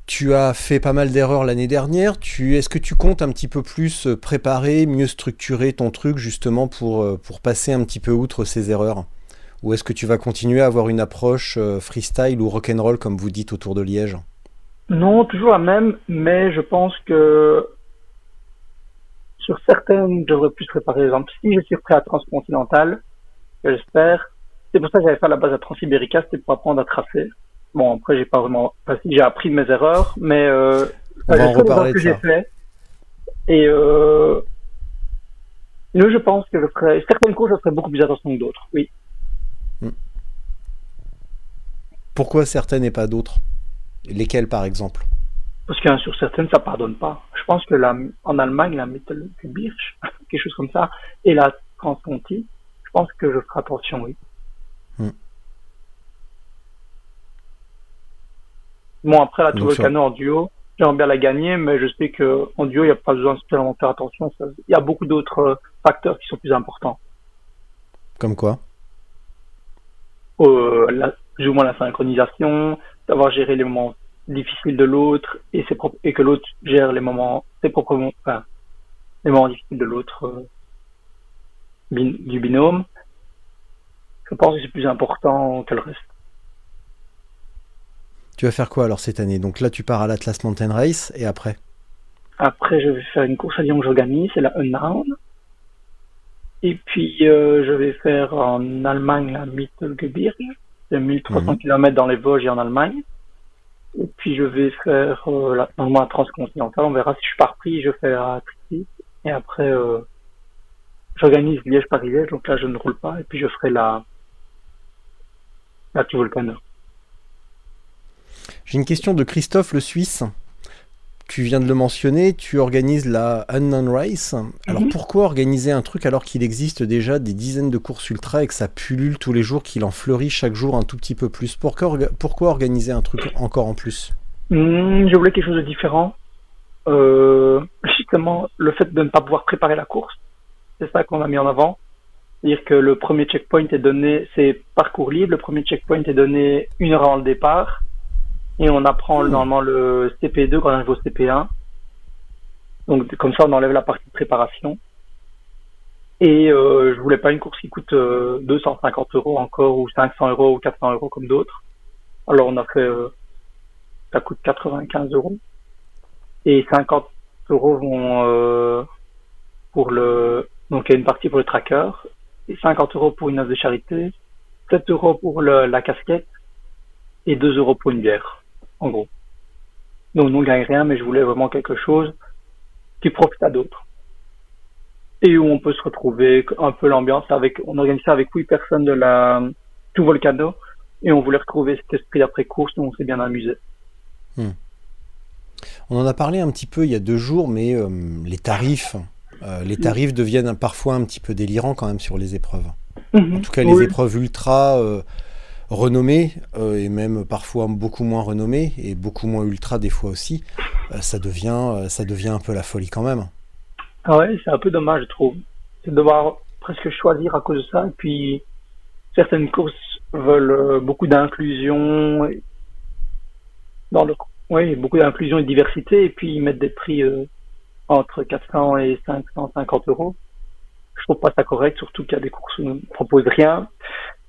Tu as fait pas mal d'erreurs l'année dernière. Est-ce que tu comptes un petit peu plus euh, préparer, mieux structurer ton truc justement pour, euh, pour passer un petit peu outre ces erreurs? Ou est-ce que tu vas continuer à avoir une approche euh, freestyle ou rock'n'roll comme vous dites autour de Liège? Non, toujours la même, mais je pense que sur certaines, je devrais plus préparer. Par exemple, si je suis prêt à Transcontinental, j'espère, c'est pour ça que j'avais fait la base à Transibérica, c'était pour apprendre à tracer. Bon, après, j'ai pas vraiment, enfin, j'ai appris de mes erreurs, mais euh, On va en reparler que de ça. fait. Et euh, je pense que je ferai, certaines courses, je ferai beaucoup plus attention que d'autres. Oui. Pourquoi certaines et pas d'autres? Lesquelles par exemple? Parce que hein, sur certaines, ça pardonne pas. Je pense que la, en Allemagne, la Mittelgebirge, quelque chose comme ça, et la Transconti, je pense que je ferai attention, oui. Hmm. Bon, après la Tour Donc, ça- Volcano en duo, j'aimerais bien la gagner, mais je sais que en duo, il n'y a pas besoin de spécialement faire attention. Ça- Il y a beaucoup d'autres euh, facteurs qui sont plus importants. Comme quoi? Euh, la, plus ou moins la synchronisation, savoir gérer les moments difficiles de l'autre et, ses propres- et que l'autre gère les moments, ses propres moments, enfin, les moments difficiles de l'autre euh, bin- du binôme. Je pense que c'est plus important que le reste. Tu vas faire quoi alors cette année? Donc là, tu pars à l'Atlas Mountain Race et après? Après, je vais faire une course à Lyon que j'organise, c'est la Unnown. Et puis, euh, je vais faire en Allemagne la Mittelgebirge, c'est 1300 Mhm. km dans les Vosges et en Allemagne. Et puis, je vais faire euh, la, normalement la transcontinentale, on verra si je suis pas repris, je fais la Tricity. Et après, euh, j'organise Liège-Paris-Liège, donc là, je ne roule pas. Et puis, je ferai la, la Volcano. J'ai une question de Christophe le Suisse. Tu viens de le mentionner, tu organises la Unknown Race. Alors Mhm. pourquoi organiser un truc alors qu'il existe déjà des dizaines de courses ultra et que ça pullule tous les jours, qu'il en fleurit chaque jour un tout petit peu plus? Pourquoi, orga- pourquoi organiser un truc encore en plus? Hmm, je voulais quelque chose de différent. Euh, justement, le fait de ne pas pouvoir préparer la course, c'est ça qu'on a mis en avant. C'est-à-dire que le premier checkpoint est donné, c'est parcours libre, le premier checkpoint est donné une heure avant le départ, et on apprend normalement le CP2 quand on arrive au CP1. Donc comme ça, on enlève la partie de préparation. Et euh, je voulais pas une course qui coûte euh, 250 euros encore ou 500 euros ou 400 euros comme d'autres. Alors on a fait, euh, ça coûte 95 euros et 50 euros vont euh, pour le, donc il y a une partie pour le tracker et 50 euros pour une œuvre de charité, 7 euros pour le, la casquette et 2 euros pour une bière, en gros. Donc on ne gagne rien, mais je voulais vraiment quelque chose qui profite à d'autres et où on peut se retrouver un peu l'ambiance avec on organise ça avec huit personnes de la tout volcano et on voulait retrouver cet esprit d'après course où on s'est bien amusé On en a parlé un petit peu il y a deux jours, mais euh, les tarifs, euh, les tarifs deviennent parfois un petit peu délirants quand même sur les épreuves. En tout cas, les Oui. épreuves ultra euh, renommées euh, et même parfois beaucoup moins renommées et beaucoup moins ultra des fois aussi, euh, ça devient, euh, ça devient un peu la folie quand même. ah ouais c'est un peu dommage je trouve c'est de devoir presque choisir à cause de ça. Et puis certaines courses veulent beaucoup d'inclusion dans le oui beaucoup d'inclusion et diversité et puis ils mettent des prix entre 400 et 550 euros. Je trouve pas ça correct surtout qu'il y a des courses où on ne propose rien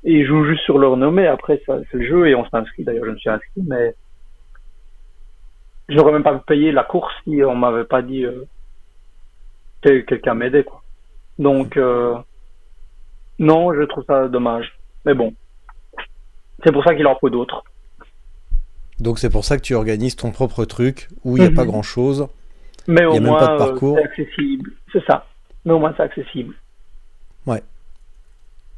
et ils jouent juste sur leur nommé. Après ça c'est le jeu et on s'inscrit. D'ailleurs je me suis inscrit mais je n'aurais même pas payé la course si on m'avait pas dit euh, que quelqu'un m'aidait quoi. Donc euh, non je trouve ça dommage. Mais bon. C'est pour ça qu'il en faut d'autres. Donc c'est pour ça que tu organises ton propre truc où il n'y a Mhm. pas grand chose. mais au y a moins pas de euh, parcours. c'est accessible. C'est ça. Mais au moins c'est accessible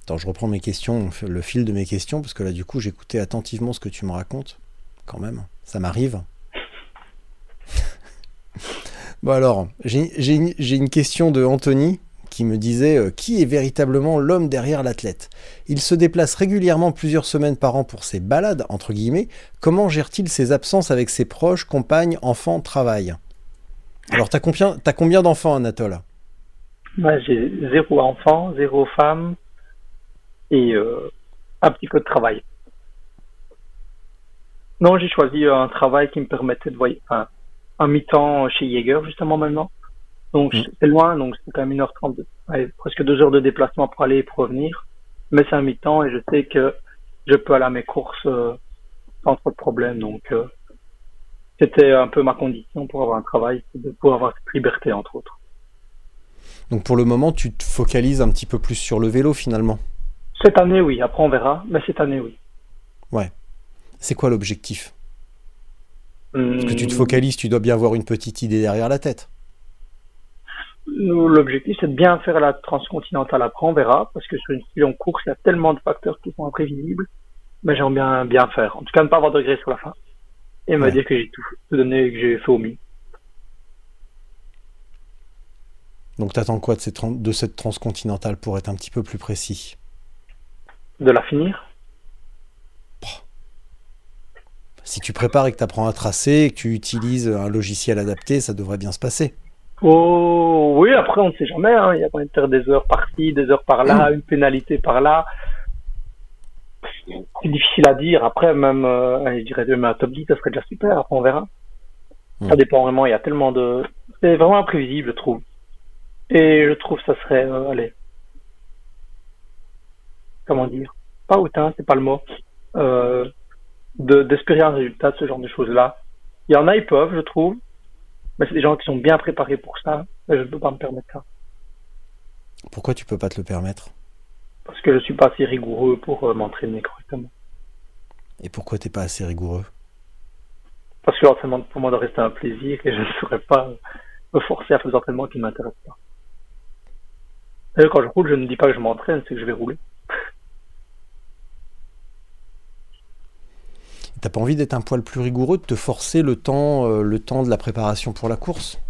Attends, je reprends mes questions, le fil de mes questions, parce que là, du coup, j'écoutais attentivement ce que tu me racontes. Quand même, ça m'arrive. bon alors, j'ai une, question de Anthony qui me disait euh, qui est véritablement l'homme derrière l'athlète? Il se déplace régulièrement plusieurs semaines par an pour ses balades, entre guillemets. Comment gère-t-il ses absences avec ses proches, compagnes, enfants, travail? Alors, t'as combien, combien d'enfants, Anatole j'ai zéro enfant zéro femme et euh, un petit peu de travail. Non j'ai choisi un travail qui me permettait de voyager un mi-temps chez Jaeger justement maintenant. Donc Mm. c'est loin donc c'est quand même 1h30 de- ouais, presque deux heures de déplacement pour aller et pour revenir. Mais c'est un mi-temps et je sais que je peux aller à mes courses euh, sans trop de problèmes. Donc euh, c'était un peu ma condition pour avoir un travail de pouvoir avoir cette liberté entre autres. Donc, pour le moment, tu te focalises un petit peu plus sur le vélo, finalement? Cette année oui après on verra mais cette année oui C'est quoi l'objectif? Parce que tu te focalises, tu dois bien avoir une petite idée derrière la tête. L'objectif, c'est de bien faire la transcontinentale. Après, on verra, parce que sur une si longue course, il y a tellement de facteurs qui sont imprévisibles. Mais j'aimerais bien, bien faire. En tout cas, ne pas avoir de regret sur la fin. Et me Ouais. dire que j'ai tout, tout donné et que j'ai fait au mieux. Donc t'attends quoi de cette transcontinentale pour être un petit peu plus précis? De la finir. Si tu prépares et que tu apprends à tracer et que tu utilises un logiciel adapté, ça devrait bien se passer. Oh, oui, après, on ne sait jamais, hein. Il y a moyen de faire des heures par-ci, des heures par-là, une pénalité par-là. C'est difficile à dire. Après, même, euh, je dirais même un top 10, ça serait déjà super. Après, on verra. Mm. Ça dépend vraiment. Il y a tellement de, c'est vraiment imprévisible, je trouve. Et je trouve que ça serait, euh, allez, comment dire, pas hautain, c'est pas le mot, euh, de, d'espérer un résultat de ce genre de choses-là. Il y en a, ils peuvent, je trouve. Mais c'est des gens qui sont bien préparés pour ça. Mais je ne peux pas me permettre ça. Pourquoi tu peux pas te le permettre? Parce que je suis pas assez rigoureux pour euh, m'entraîner correctement. Et pourquoi t'es pas assez rigoureux? Parce que l'entraînement, pour moi, doit rester un plaisir et je ne saurais pas me forcer à faire des entraînements qui ne m'intéressent pas. D'ailleurs, quand je roule, je ne dis pas que je m'entraîne, c'est que je vais rouler. T'as pas envie d'être un poil plus rigoureux, de te forcer le temps, euh, le temps de la préparation pour la course?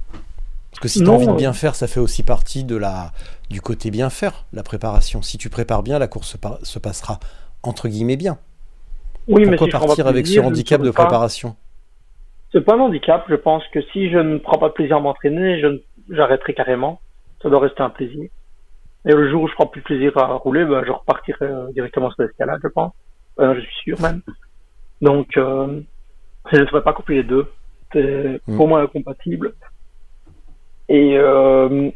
Parce que si t'as envie de bien faire, ça fait aussi partie de la, du côté bien faire, la préparation. Si tu prépares bien, la course se, par- se passera entre guillemets bien. Oui, Pourquoi si partir avec plaisir, ce handicap de préparation? C'est pas un handicap. Je pense que si je ne prends pas plaisir à m'entraîner, j'arrêterai carrément. Ça doit rester un plaisir. Et le jour où je prends plus plaisir à rouler, ben, je repartirai euh, directement sur l'escalade, je pense. Euh, je suis sûr même. Donc, euh, je ne saurais pas couper les deux. C'est Mm. pour moi incompatible. Et euh,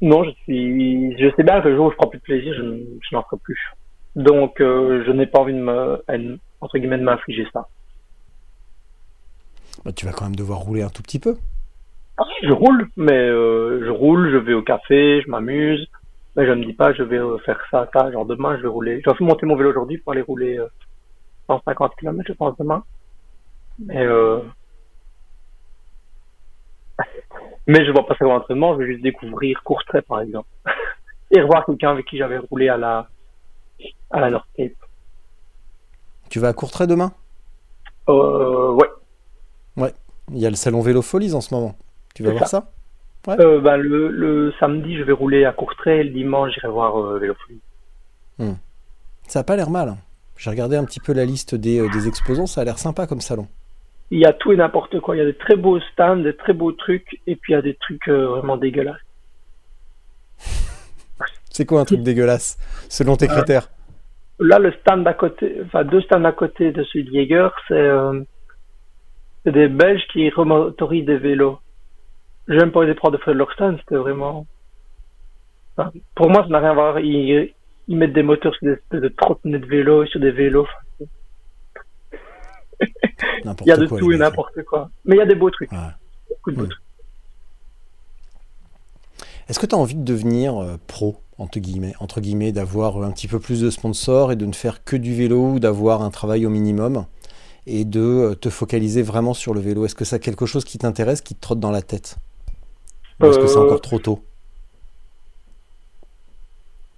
Non, je suis, je sais bien que le jour où je prends plus de plaisir, je, je n'en ferai plus. Donc, euh, je n'ai pas envie de me, en- entre guillemets, de m'infliger ça. Bah, tu vas quand même devoir rouler un tout petit peu. Ah, Je roule, mais euh, je roule, je vais au café, je m'amuse, mais je me dis pas, je vais euh, faire ça, ça, genre demain, je vais rouler. J'ai fait monter mon vélo aujourd'hui pour aller rouler 150 km, je pense, demain. Mais, euh... mais je vois pas ça comme entraînement, je vais juste découvrir Courtrai, par exemple. Et revoir quelqu'un avec qui j'avais roulé à la, à la North Cape. Tu vas à Courtrai demain? Euh, ouais. Il y a le salon Vélo Folies en ce moment. Tu vas voir ça, Euh, ben, le, le samedi, je vais rouler à Courtrai, le dimanche, j'irai voir euh, Vélofolie. Ça a pas l'air mal. J'ai regardé un petit peu la liste des, euh, des exposants, ça a l'air sympa comme salon. Il y a tout et n'importe quoi. Il y a des très beaux stands, des très beaux trucs, et puis il y a des trucs euh, vraiment dégueulasses. C'est quoi un truc dégueulasse, selon tes critères? Là, le stand d'à côté, enfin deux stands à côté de celui de Jaeger, c'est euh, des Belges qui remotorisent des vélos. J'ai même pas osé prendre de leur stand, c'était vraiment... Enfin, pour moi, ça n'a rien à voir. Ils, ils mettent des moteurs sur des espèces de trottinettes de vélo, sur des vélos. Il y a de quoi, tout et n'importe quoi. Mais il y a des beaux trucs. Ouais. Beaucoup de beaux Mm. trucs. Est-ce que tu as envie de devenir euh, pro, entre guillemets, entre guillemets, d'avoir un petit peu plus de sponsors et de ne faire que du vélo ou d'avoir un travail au minimum et de euh, te focaliser vraiment sur le vélo? Est-ce que c'est quelque chose qui t'intéresse, qui te trotte dans la tête? Ou est-ce que c'est Euh, encore trop tôt?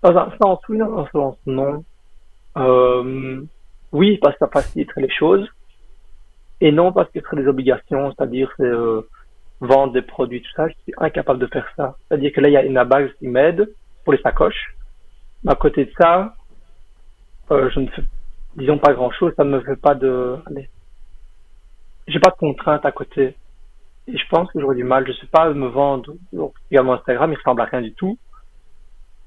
Ah, ça, ça en souvenir, en sens, non. Euh, oui, parce que ça faciliterait les choses. Et non, parce que ce serait des obligations, c'est-à-dire c'est, euh, vendre des produits, tout ça. Je suis incapable de faire ça. C'est-à-dire que là, il y a une bag qui m'aide pour les sacoches. Mais à côté de ça, euh, je ne fais, disons pas grand-chose. Ça ne me fait pas de... Allez. J'ai pas de contraintes à côté. Et je pense que j'aurais du mal. Je sais pas me vendre. Également Instagram, il ressemble à rien du tout.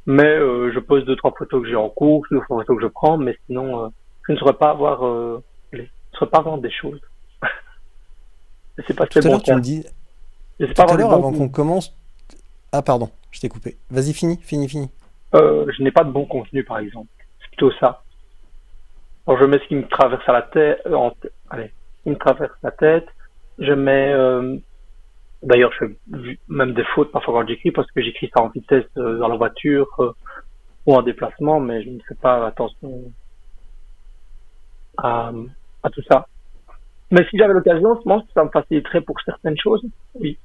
Mais euh, je pose deux trois photos que j'ai en cours, deux trois photos que je prends, mais sinon euh, je ne saurais pas avoir, euh, les- je ne saurais pas vendre des choses. je sais pas Tout à l'heure, tu me dis. Tout pas à l'heure, avant qu'on commence. Ah, pardon, je t'ai coupé. Vas-y, fini, fini, fini. Euh, je n'ai pas de bon contenu, par exemple. C'est plutôt ça. Alors, je mets ce qui me traverse à la tête, en allez, ce qui me traverse la tête. Je mets, d'ailleurs, je fais même des fautes parfois quand j'écris parce que j'écris ça en vitesse euh, dans la voiture euh, ou en déplacement, mais je ne fais pas attention à, tout ça. Mais si j'avais l'occasion, je pense que ça me faciliterait pour certaines choses. Oui.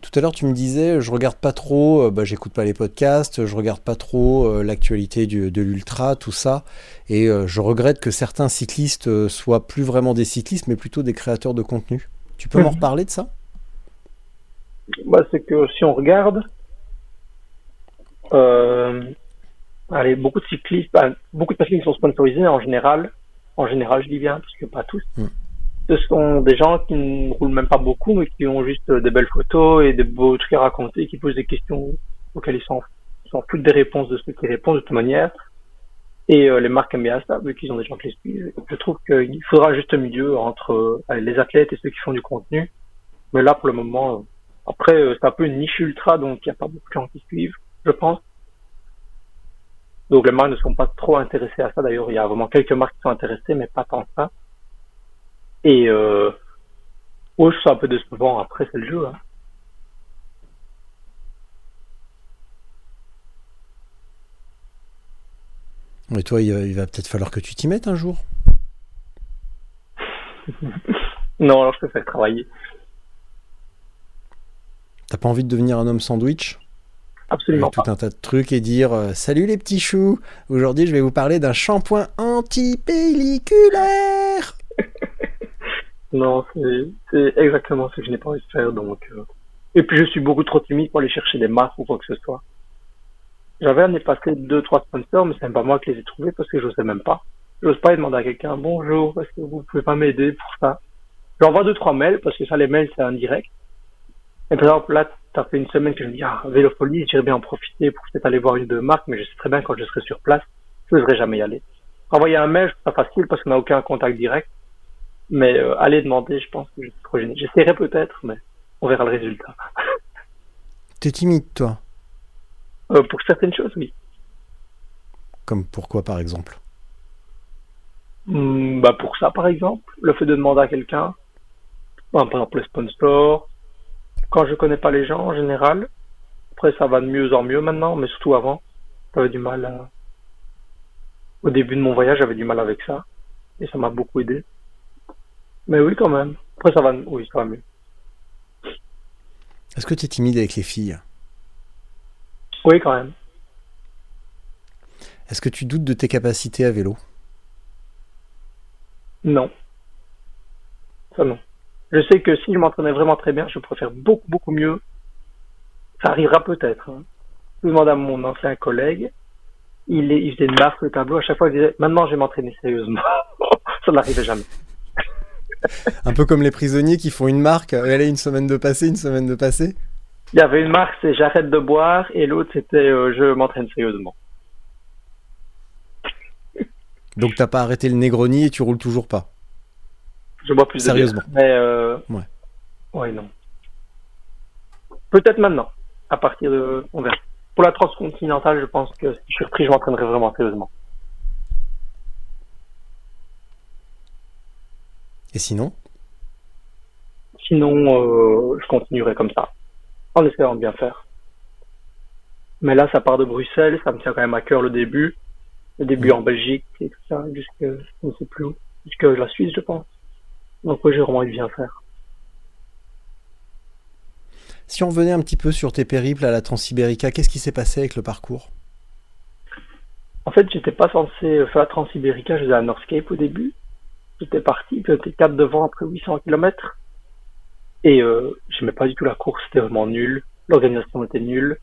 Tout à l'heure, tu me disais, je regarde pas trop, euh, bah, j'écoute pas les podcasts, je regarde pas trop l'actualité de l'ultra, tout ça, et je regrette que certains cyclistes soient plus vraiment des cyclistes, mais plutôt des créateurs de contenu. Tu peux m'en reparler de ça? Bah, c'est que si on regarde, euh, allez, beaucoup de cyclistes, bah, beaucoup de personnes qui sont sponsorisées en général, en général, je dis bien, parce que pas tous, Mm. ce sont des gens qui ne roulent même pas beaucoup, mais qui ont juste des belles photos et des beaux trucs à raconter, qui posent des questions auxquelles ils s'en s'en foutent des réponses de ceux qui répondent de toute manière. Et euh, les marques aiment bien ça, vu qu'ils ont des gens qui les suivent. Je trouve qu'il faudra juste un milieu entre euh, les athlètes et ceux qui font du contenu. Mais là, pour le moment, euh, après, euh, c'est un peu une niche ultra, donc il n'y a pas beaucoup de gens qui suivent, je pense. Donc les marques ne sont pas trop intéressées à ça. D'ailleurs, il y a vraiment quelques marques qui sont intéressées, mais pas tant ça. Et euh, trouve ça un peu décevant. Après, c'est le jeu. Hein. Mais toi, il, il va peut-être falloir que tu t'y mettes un jour. Non, alors je préfère travailler. T'as pas envie de devenir un homme sandwich? Absolument avec tout pas. un tas de trucs et dire euh, Salut les petits choux, aujourd'hui je vais vous parler d'un shampoing anti-pelliculaire. Non, c'est exactement ce que je n'ai pas envie de faire. Donc, euh. Et puis, je suis beaucoup trop timide pour aller chercher des marques ou quoi que ce soit. J'avais l'année passée deux, trois sponsors, mais c'est même pas moi qui les ai trouvés parce que je sais même pas. J'ose pas demander à quelqu'un bonjour, est-ce que vous pouvez pas m'aider pour ça? J'envoie deux, trois mails parce que ça, les mails, c'est indirect. Et par exemple, là, ça fait une semaine que je me dis, ah, Vélofolie, j'irais bien en profiter pour peut-être aller voir une de marques, mais je sais très bien quand je serai sur place, je n'oserais jamais y aller. Envoyer un mail, trouve ça facile parce qu'on n'a aucun contact direct. Mais euh, aller demander, je pense que je suis trop gêné. J'essaierai peut-être, mais on verra le résultat. T'es timide, toi? Euh, pour certaines choses, oui. Comme pourquoi, par exemple? Hmm, bah pour ça, par exemple, le fait de demander à quelqu'un, bah, par exemple les sponsors, quand je connais pas les gens en général, après ça va de mieux en mieux maintenant, mais surtout avant, j'avais du mal à... Au début de mon voyage, j'avais du mal avec ça, et ça m'a beaucoup aidé. Mais oui, quand même. Après ça va, oui, ça va mieux. Est-ce que tu es timide avec les filles? Oui, quand même. Est-ce que tu doutes de tes capacités à vélo? Non. Ça non. Je sais que si je m'entraînais vraiment très bien, je pourrais faire beaucoup, beaucoup mieux. Ça arrivera peut-être. Hein. Je demande à mon ancien collègue. Il, est, il faisait une marque le tableau. À chaque fois, il disait, maintenant, je vais m'entraîner sérieusement. ça n'arrivait jamais. Un peu comme les prisonniers qui font une marque, euh, allez, une semaine de passé, une semaine de passé. Il y avait une marque, c'est j'arrête de boire, et l'autre, c'était euh, je m'entraîne sérieusement. Donc t'as pas arrêté le Negroni et tu roules toujours pas? Je bois plus Sérieusement. de bière. Mais euh, Ouais. ouais, non. Peut-être maintenant. À partir de, on verra. Pour la transcontinentale, je pense que si je suis repris, je m'entraînerai vraiment sérieusement. Et sinon? Sinon, euh, je continuerai comme ça, en essayant de bien faire. Mais là, ça part de Bruxelles, ça me tient quand même à cœur le début. Le début en Belgique et tout ça, jusque, je ne sais plus où, jusque la Suisse, je pense. Donc oui, j'ai vraiment envie de bien faire. Si on revenait un petit peu sur tes périples à la Transsibérica, qu'est-ce qui s'est passé avec le parcours? En fait, j'étais pas censé faire la Transsibérica, je faisais la Northscape au début. J'étais parti, puis j'étais 4 devant après 800 km. Et euh, j'aimais pas du tout la course, c'était vraiment nul. L'organisation était nulle.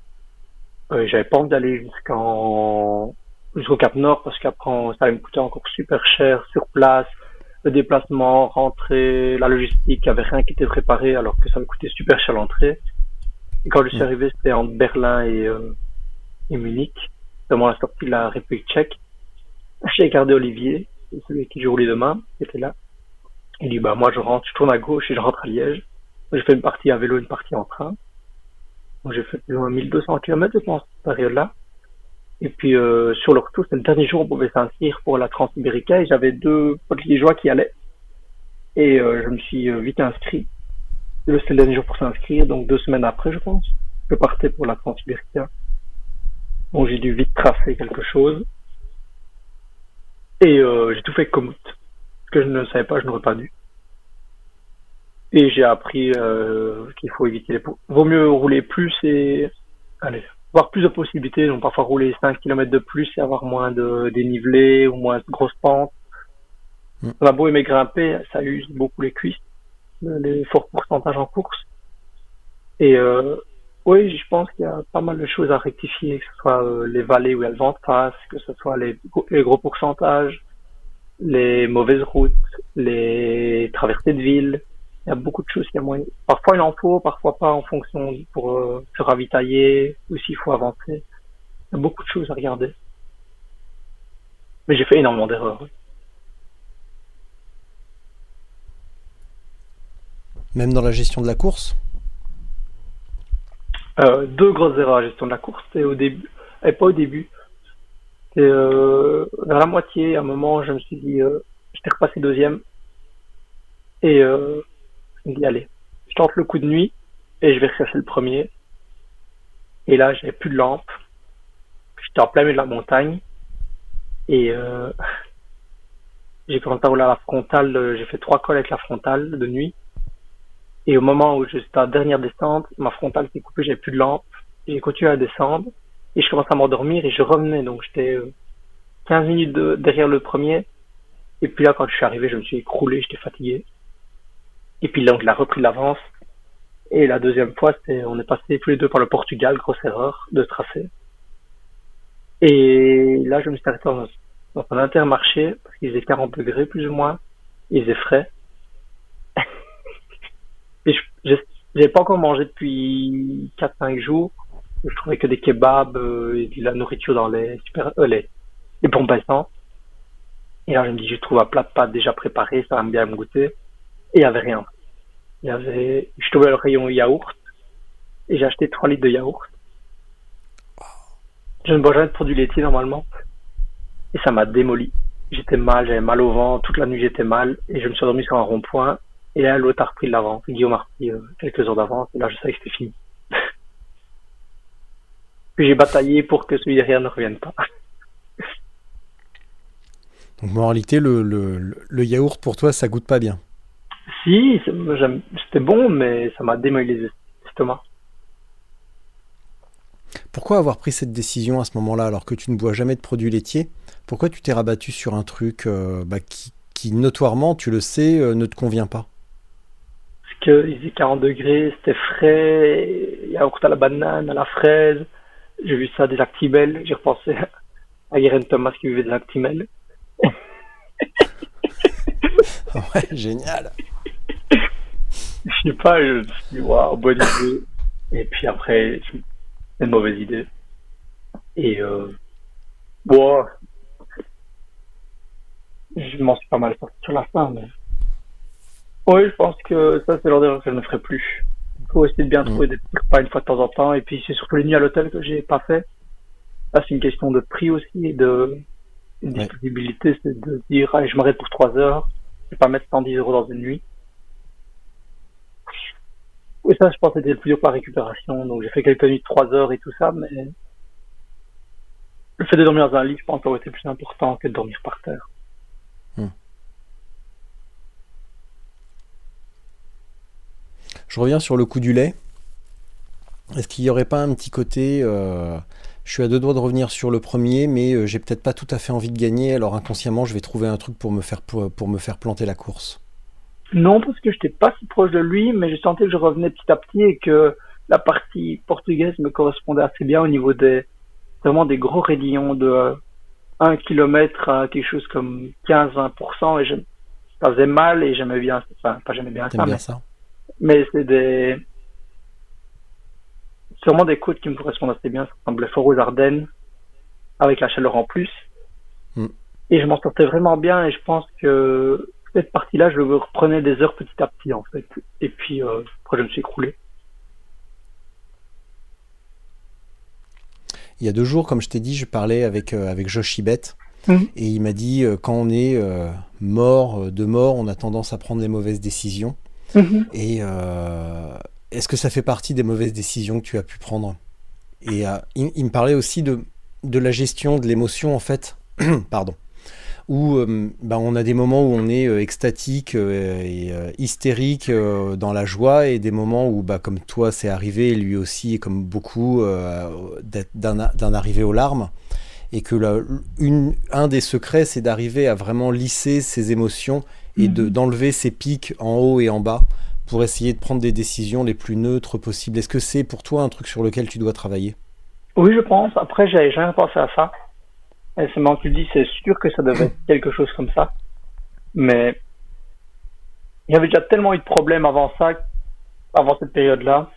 Euh, j'avais pas envie d'aller jusqu'en jusqu'au Cap Nord parce qu'après ça allait me coûter encore super cher sur place. Le déplacement, rentrer, la logistique, il y avait rien qui était préparé alors que ça me coûtait super cher l'entrée. Et quand je suis Mm. arrivé, c'était entre Berlin et, euh, et Munich, vraiment la sortie de la République tchèque. J'ai regardé Olivier, celui qui je roulais demain, qui était là. Il dit, bah, moi, je rentre, je tourne à gauche et je rentre à Liège. J'ai fait une partie à vélo, une partie en train. J'ai fait plus ou moins 1200 km, pense, cette période-là. Et puis, euh, sur le retour, c'était le dernier jour où on pouvait s'inscrire pour la Transsibérica et j'avais deux potes liégeois qui allaient. Et, euh, je me suis euh, vite inscrit. Le- C'était le dernier jour pour s'inscrire, donc deux semaines après, je pense, je partais pour la Transsibérica. Donc, j'ai dû vite tracer quelque chose. Et j'ai tout fait comme Ce que je ne savais pas, je n'aurais pas dû. Et j'ai appris euh, qu'il faut éviter les... Vaut mieux rouler plus et... Allez, avoir plus de possibilités. Donc parfois rouler 5 km de plus et avoir moins de dénivelé ou moins de grosses pentes. Mm. On a beau aimer grimper, ça use beaucoup les cuisses, les forts pourcentages en course. Et euh, oui, je pense qu'il y a pas mal de choses à rectifier, que ce soit euh, les vallées où il y a le vent de face, que ce soit les, les gros pourcentages, les mauvaises routes, les traversées de ville. Il y a beaucoup de choses a moyen. Parfois il en faut, parfois pas en fonction pour euh, se ravitailler ou s'il faut avancer. Il y a beaucoup de choses à regarder. Mais j'ai fait énormément d'erreurs. oui. Même dans la gestion de la course? Euh, deux grosses erreurs à la gestion de la course. C'était au début, et pas au début. C'était euh, vers la moitié. À un moment, je me suis dit, euh, j'étais repassé deuxième. Et euh, allez, je tente le coup de nuit et je vais rechercher le premier. Et là, j'avais plus de lampe. J'étais en plein milieu de la montagne. Et euh, j'ai commencé à rouler la frontale. euh, J'ai fait trois cols avec la frontale de nuit. Et au moment où j'étais à dernière descente, ma frontale s'est coupée, j'avais plus de lampe. J'ai continué à descendre et je commençais à m'endormir et je revenais. Donc j'étais euh, 15 minutes de- derrière le premier. Et puis là, quand je suis arrivé, je me suis écroulé, j'étais fatigué. Et puis il a repris l'avance. Et la deuxième fois, c'était, on est passé tous les deux par le Portugal, grosse erreur de tracé. Et là, je me suis arrêté dans, un intermarché parce qu'il faisait 40 degrés plus ou moins. Il faisait frais. Et je, j'avais pas encore mangé depuis 4-5 jours. Je trouvais que des kebabs euh, et de la nourriture dans les super, euh, les, les essence. Et là, je me dis, je trouve un plat de pâtes déjà préparé, ça va bien me goûter. Et il y avait rien. Il y avait, je trouvais le rayon yaourt. et j'ai acheté 3 litres de yaourt. Je ne bois jamais de produits laitiers normalement. Et ça m'a démoli. J'étais mal, j'avais mal au vent, toute la nuit j'étais mal et je me suis endormi sur un rond-point. Et là, l'autre a repris de l'avance. Guillaume a repris euh, quelques heures d'avance et là, je savais que c'était fini. Puis j'ai bataillé pour que celui derrière ne revienne pas. Donc, moralité, le, le, le yaourt pour toi, ça goûte pas bien. Si, c'était bon, mais ça m'a démoli les estomacs. Pourquoi avoir pris cette décision à ce moment-là alors que tu ne bois jamais de produits laitiers? Pourquoi tu t'es rabattu sur un truc euh, bah, qui, qui, notoirement, tu le sais, euh, ne te convient pas? Parce que il faisait 40 degrés, c'était frais, yaourt à la banane, à la fraise. J'ai vu ça des Actimel, j'ai repensé à Guérin Thomas qui vivait des Actimel. Ouais, génial. Je sais pas, je me suis dit, waouh, bonne idée. Et puis après, c'est une mauvaise idée. Et euh, bon, je m'en suis pas mal sorti sur la fin, mais oui, je pense que ça c'est l'ordre que je ne ferai plus. Il faut essayer de bien trouver des petits repas une fois de temps en temps, et puis c'est surtout les nuits à l'hôtel que j'ai pas fait. Là, c'est une question de prix aussi et de une Ouais. disponibilité, c'est de dire, ah, je m'arrête pour trois heures, je vais pas mettre 110 euros dans une nuit. Oui, ça, je pense que c'était plus dur la récupération. Donc, j'ai fait quelques nuits de 3 heures et tout ça, mais le fait de dormir dans un lit, je pense, aurait été plus important que de dormir par terre. Je reviens sur le coup du lait. Est-ce qu'il n'y aurait pas un petit côté euh, Je suis à deux doigts de revenir sur le premier, mais euh, j'ai peut-être pas tout à fait envie de gagner, alors inconsciemment, je vais trouver un truc pour me faire, pour me faire planter la course. Non, parce que j'étais pas si proche de lui, mais je sentais que je revenais petit à petit et que la partie portugaise me correspondait assez bien au niveau des vraiment des gros raidillons de euh, 1 km à quelque chose comme 15-20% et je, ça faisait mal et j'aimais bien, enfin pas j'aimais bien ça, bien mais, ça. mais c'est des c'est vraiment des côtes qui me correspondent assez bien, ça ressemblait fort aux Ardennes avec la chaleur en plus. Hmm. et je m'en sortais vraiment bien et je pense que cette partie-là, je le reprenais des heures petit à petit en fait et puis euh, après je me suis écroulé. Il y a deux jours, comme je t'ai dit, je parlais avec, euh, avec Josh Ibet, Mhm. et il m'a dit euh, quand on est mort de mort, on a tendance à prendre des mauvaises décisions. Et euh, est-ce que ça fait partie des mauvaises décisions que tu as pu prendre? Et il, il me parlait aussi de, de la gestion de l'émotion, en fait, pardon, où euh, ben, on a des moments où on est euh, extatique euh, et hystérique dans la joie, et des moments où, bah, comme toi, c'est arrivé, lui aussi, et comme beaucoup, d'en arriver aux larmes. Et que la- une, un des secrets, c'est d'arriver à vraiment lisser ses émotions et de- d'enlever ses pics en haut et en bas pour essayer de prendre des décisions les plus neutres possibles. Est-ce que c'est pour toi un truc sur lequel tu dois travailler? Oui, je pense. Après, j'avais jamais pensé à ça. Et c'est maintenant que tu dis, c'est sûr que ça devait être quelque chose comme ça. Mais il y avait déjà tellement eu de problèmes avant ça, avant cette période-là.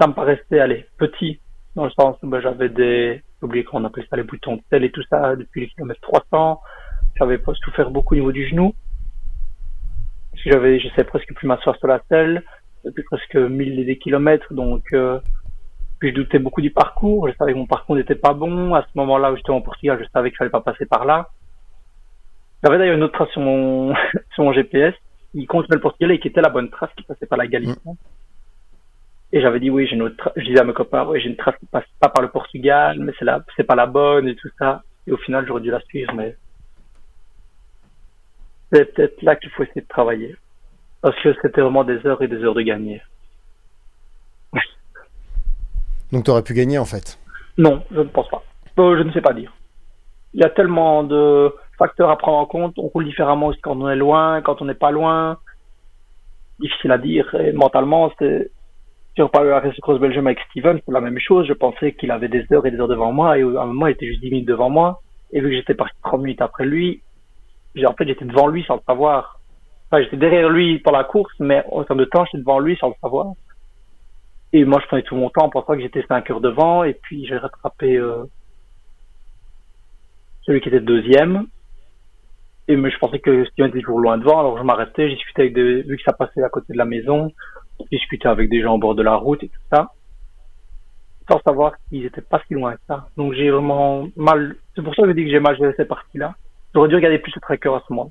Ça me paraissait aller petit, dans le sens où ben, j'avais des, j'ai oublié qu'on appelait ça les boutons de sel et tout ça depuis les kilomètres 300. J'avais pas souffert beaucoup au niveau du genou. Parce que J'avais, je sais presque plus m'asseoir sur la selle depuis presque 1000 et des kilomètres, donc euh, puis je doutais beaucoup du parcours. Je savais que mon parcours n'était pas bon. À ce moment-là où j'étais en Portugal, je savais qu'il fallait pas passer par là. J'avais d'ailleurs une autre trace sur mon, sur mon GPS qui continuait le Portugal et qui était la bonne trace qui passait par la Galicie. Et j'avais dit oui, j'ai une autre trace. Je disais à mes copains, oui, j'ai une trace qui passe pas par le Portugal, mais c'est la, c'est pas la bonne et tout ça. Et au final, j'aurais dû la suivre, mais c'est peut-être là qu'il faut essayer de travailler. Parce que c'était vraiment des heures et des heures de gagner. Donc tu aurais pu gagner en fait. Non, je ne pense pas. Euh, je ne sais pas dire. Il y a tellement de facteurs à prendre en compte. On roule différemment quand on est loin, quand on n'est pas loin. Difficile à dire. Mentalement, on parle de la Race Cross Belgium avec Steven, c'est la même chose. Je pensais qu'il avait des heures et des heures devant moi, et à un moment, il était juste 10 minutes devant moi. Et vu que j'étais parti 30 minutes après lui, j'ai- en fait, j'étais devant lui sans le savoir. Enfin, j'étais derrière lui pour la course, mais en termes de temps, j'étais devant lui sans le savoir. Et moi, je prenais tout mon temps en pensant que j'étais 5 heures devant, et puis j'ai rattrapé euh, celui qui était deuxième. Et mais je pensais que Steven était toujours loin devant, alors je m'arrêtais, j'ai discuté avec des, vu que ça passait à côté de la maison, discuter avec des gens au bord de la route et tout ça, sans savoir qu'ils étaient pas si loin que ça. Donc j'ai vraiment mal, c'est pour ça que je dis que j'ai mal géré cette partie-là. J'aurais dû regarder plus le tracker à ce moment.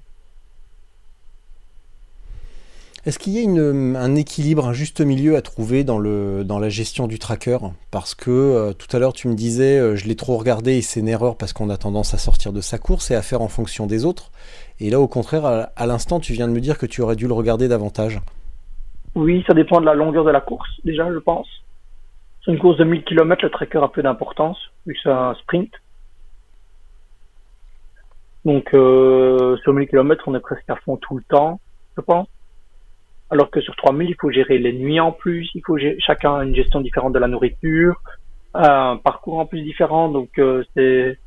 Est-ce qu'il y a un équilibre, un juste milieu à trouver dans, la gestion du tracker? Parce que euh, tout à l'heure tu me disais euh, je l'ai trop regardé et c'est une erreur parce qu'on a tendance à sortir de sa course et à faire en fonction des autres. Et là au contraire, à, à l'instant tu viens de me dire que tu aurais dû le regarder davantage. Oui, ça dépend de la longueur de la course déjà je pense. Sur une course de 1000 km, le tracker a peu d'importance vu que c'est un sprint. Donc euh, sur 1000 km, on est presque à fond tout le temps, je pense. Alors que sur 3000, il faut gérer les nuits en plus, il faut gérer, chacun a une gestion différente de la nourriture, un parcours en plus différent, donc euh, c'est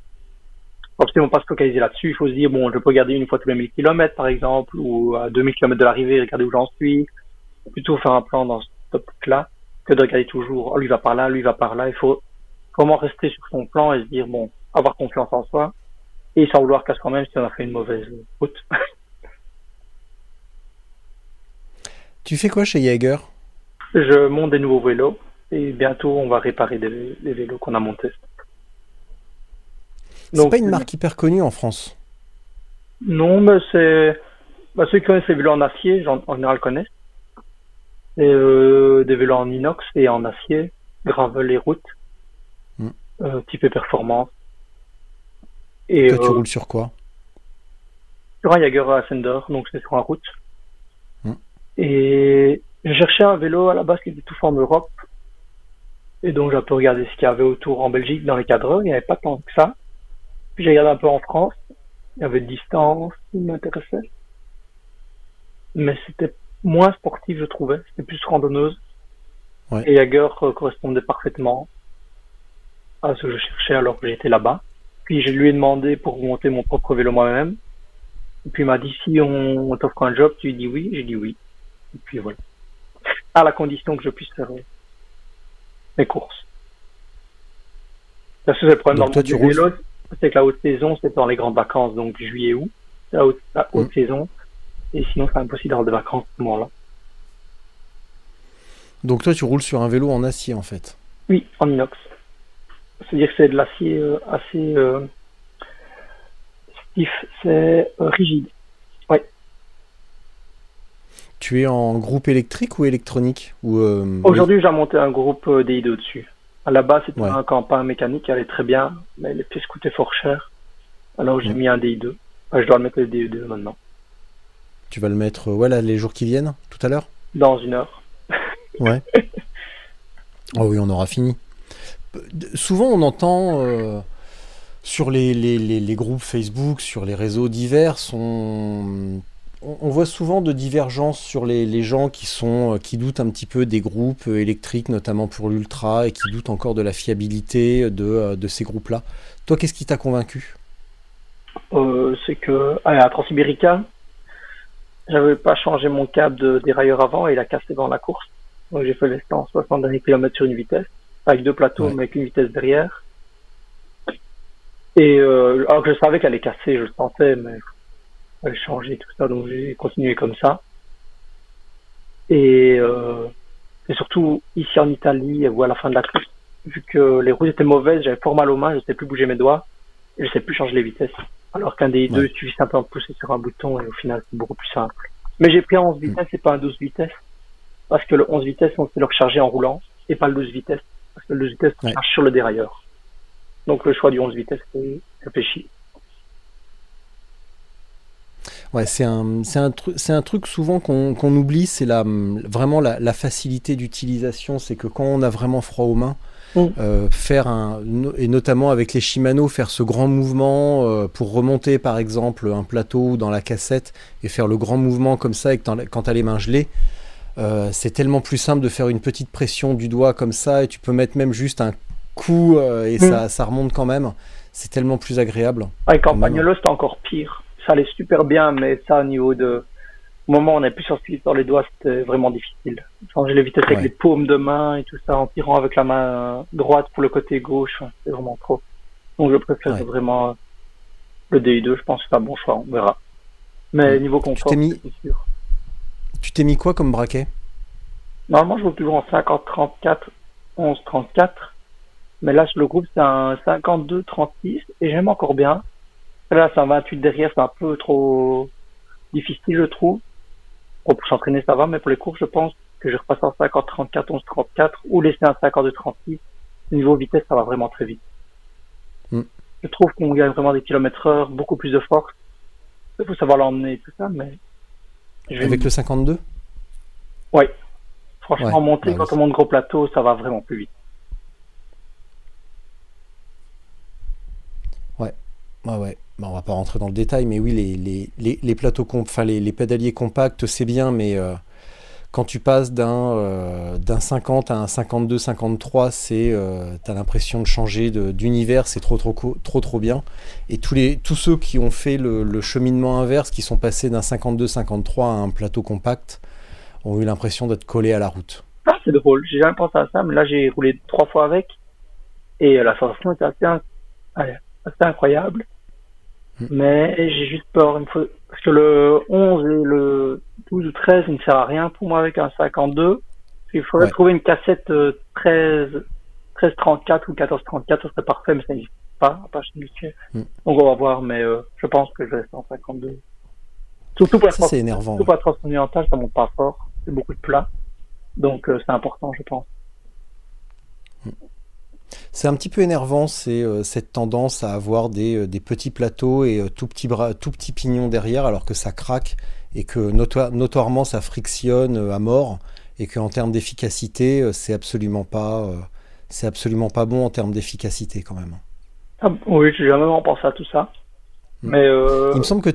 absolument pas se focaliser là-dessus. Il faut se dire bon, je peux regarder une fois tous les 1000 km par exemple, ou à 2000 km de l'arrivée, regarder où j'en suis. Plutôt faire un plan dans ce top-là que de regarder toujours, oh, lui va par là, lui va par là. Il faut vraiment rester sur son plan et se dire bon, avoir confiance en soi et sans vouloir casse quand même si on a fait une mauvaise route. Tu fais quoi chez Jaeger? Je monte des nouveaux vélos et bientôt on va réparer des, les vélos qu'on a montés. C'est pas une marque hyper connue en France? Non, mais c'est bah, ceux qui connaissent les vélos en acier, en, en général connaissent. Et, euh, des vélos en inox et en acier, gravel et route, Mm. euh, type et performance. Et Toi tu euh, roules sur quoi? sur un Jaguar Ascender, donc c'est sur un route. Et je cherchais un vélo à la base qui était tout fait en Europe. Et donc j'ai un peu regardé ce qu'il y avait autour en Belgique dans les cadreurs, il n'y avait pas tant que ça. Puis j'ai regardé un peu en France, il y avait distance qui m'intéressait. Mais c'était moins sportif je trouvais, c'était plus randonneuse. Ouais. Et Jaguar euh, correspondait parfaitement à ce que je cherchais alors que j'étais là-bas. Puis je lui ai demandé pour monter mon propre vélo moi-même. Et puis il m'a dit si on t'offre un job, tu dis oui, j'ai dit oui. Et puis voilà. À la condition que je puisse faire mes courses. Parce que c'est le problème Donc dans toi, le monde du vélo, c'est que la haute saison, c'est dans les grandes vacances, donc juillet août, c'est la haute, la haute Mm. saison. Et sinon, c'est impossible d'avoir des vacances à ce moment-là. Donc toi tu roules sur un vélo en acier en fait. Oui, en inox. C'est-à-dire que c'est de l'acier euh, assez euh, stiff, c'est euh, rigide. Tu es en groupe électrique ou électronique ou euh, oui. Aujourd'hui, j'ai monté un groupe euh, DI2 dessus. À la base, c'était Ouais. un campin mécanique qui allait très bien, mais les pièces coûtaient fort cher. Alors j'ai mis un DI2. Enfin, je dois le mettre le DI2 maintenant. Tu vas le mettre euh, ouais, là, les jours qui viennent, tout à l'heure? Dans une heure. Ouais. oh oui, on aura fini. Souvent, on entend euh, sur les, les- les- les groupes Facebook, sur les réseaux divers, on, on- voit souvent de divergences sur les, les gens qui, sont, euh, qui doutent un petit peu des groupes euh, électriques, notamment pour l'ultra, et qui doutent encore de la fiabilité de, euh, de ces groupes-là. Toi, qu'est-ce qui t'a convaincu? Euh, c'est que à la Transibérica, j'avais pas changé mon câble de dérailleur avant et il a cassé dans la course. Donc j'ai fait les 160 derniers kilomètres sur une vitesse, avec deux plateaux Ouais. mais avec une vitesse derrière. Et euh, alors que je savais qu'elle allait casser, je le sentais, mais changer tout ça, donc j'ai continué comme ça. Et, euh, et surtout ici en Italie, ou à la fin de la course, vu que les routes étaient mauvaises, j'avais fort mal aux mains, je ne sais plus bouger mes doigts, et je sais plus changer les vitesses. Alors qu'un des deux, il suffit simplement de pousser sur un bouton et au final, c'est beaucoup plus simple. Mais j'ai pris un 11 vitesses et pas un 12 vitesses. Parce que le 11 vitesses, on sait le recharger en roulant et pas le 12 vitesses. Parce que le 12 vitesses, on Ouais. charge sur le dérailleur. Donc le choix du 11 vitesses, c'est réfléchi. Ouais, c'est un, c'est un, tru- c'est un truc souvent qu'on oublie, c'est la, vraiment la, la facilité d'utilisation. C'est que quand on a vraiment froid aux mains, Mm. euh, faire un, et notamment avec les Shimano, faire ce grand mouvement euh, pour remonter par exemple un plateau dans la cassette et faire le grand mouvement comme ça et que quand tu as les mains gelées, euh, c'est tellement plus simple de faire une petite pression du doigt comme ça et tu peux mettre même juste un coup et Mm. ça, ça remonte quand même. C'est tellement plus agréable. Avec même. Campagnolo, c'était encore pire. Ça allait super bien, mais ça, au niveau de, au moment où on est plus sur dans les doigts, c'était vraiment difficile. Changer les vitesses avec les paumes de main et tout ça, en tirant avec la main droite pour le côté gauche, enfin, c'est vraiment trop. Donc je préfère Ouais. vraiment le DI2, je pense que c'est un bon choix, on verra. Mais Mm. niveau confort, mis- c'est sûr. Tu t'es mis quoi comme braquet? Normalement, je roule toujours en 50-34, 11-34. Mais là, sur le groupe, c'est un 52-36 et j'aime encore bien. Là, c'est un 28 derrière, c'est un peu trop difficile, je trouve. Bon, pour s'entraîner, ça va, mais pour les courses, je pense que je repasse en 50-34, 11-34 ou laisser un 52-36. Niveau vitesse, ça va vraiment très vite. Mm. Je trouve qu'on gagne vraiment des kilomètres heure, beaucoup plus de force. Il faut savoir l'emmener et tout ça, mais... Avec le 52 Ouais. Franchement, Ouais, monter quand oui. on monte gros plateau, ça va vraiment plus vite. Ouais, ouais. Bah, on va pas rentrer dans le détail, mais oui, les, les, les, les plateaux, enfin les, les pédaliers compacts, c'est bien, mais euh, quand tu passes d'un euh, d'un 50 à un 52, 53, c'est, euh, t'as l'impression de changer d'univers, c'est trop, trop, trop, trop bien. Et tous, les, tous ceux qui ont fait le, le cheminement inverse, qui sont passés d'un 52, 53 à un plateau compact, ont eu l'impression d'être collés à la route. Ah, c'est drôle. J'ai jamais pensé à ça, mais là, j'ai roulé trois fois avec. Et euh, la sensation était assez, assez incroyable. Hmm. Mais j'ai juste peur. une fois- Parce que le 11 et le 12 ou 13, il ne sert à rien pour moi avec un 52. Il faudrait Ouais. trouver une cassette euh, 13, 1334 ou 1434, ça serait parfait, mais ça n'existe pas, part chez. Hmm. Donc on va voir, mais euh, je pense que je vais rester en 52. Surtout pour Ça, c'est énervant. Surtout pour la transcontinentale, ça monte pas fort. C'est beaucoup de plats. Donc euh, c'est important, je pense. C'est un petit peu énervant, c'est euh, cette tendance à avoir des, euh, des petits plateaux et euh, tout petits bras, tout pignons derrière, alors que ça craque et que noto- notoirement ça frictionne à mort et qu'en termes d'efficacité, c'est absolument pas, c'est absolument pas bon en termes d'efficacité quand même. Ah, oui, j'ai jamais vraiment pensé à tout ça. Hmm. Mais Il me semble que.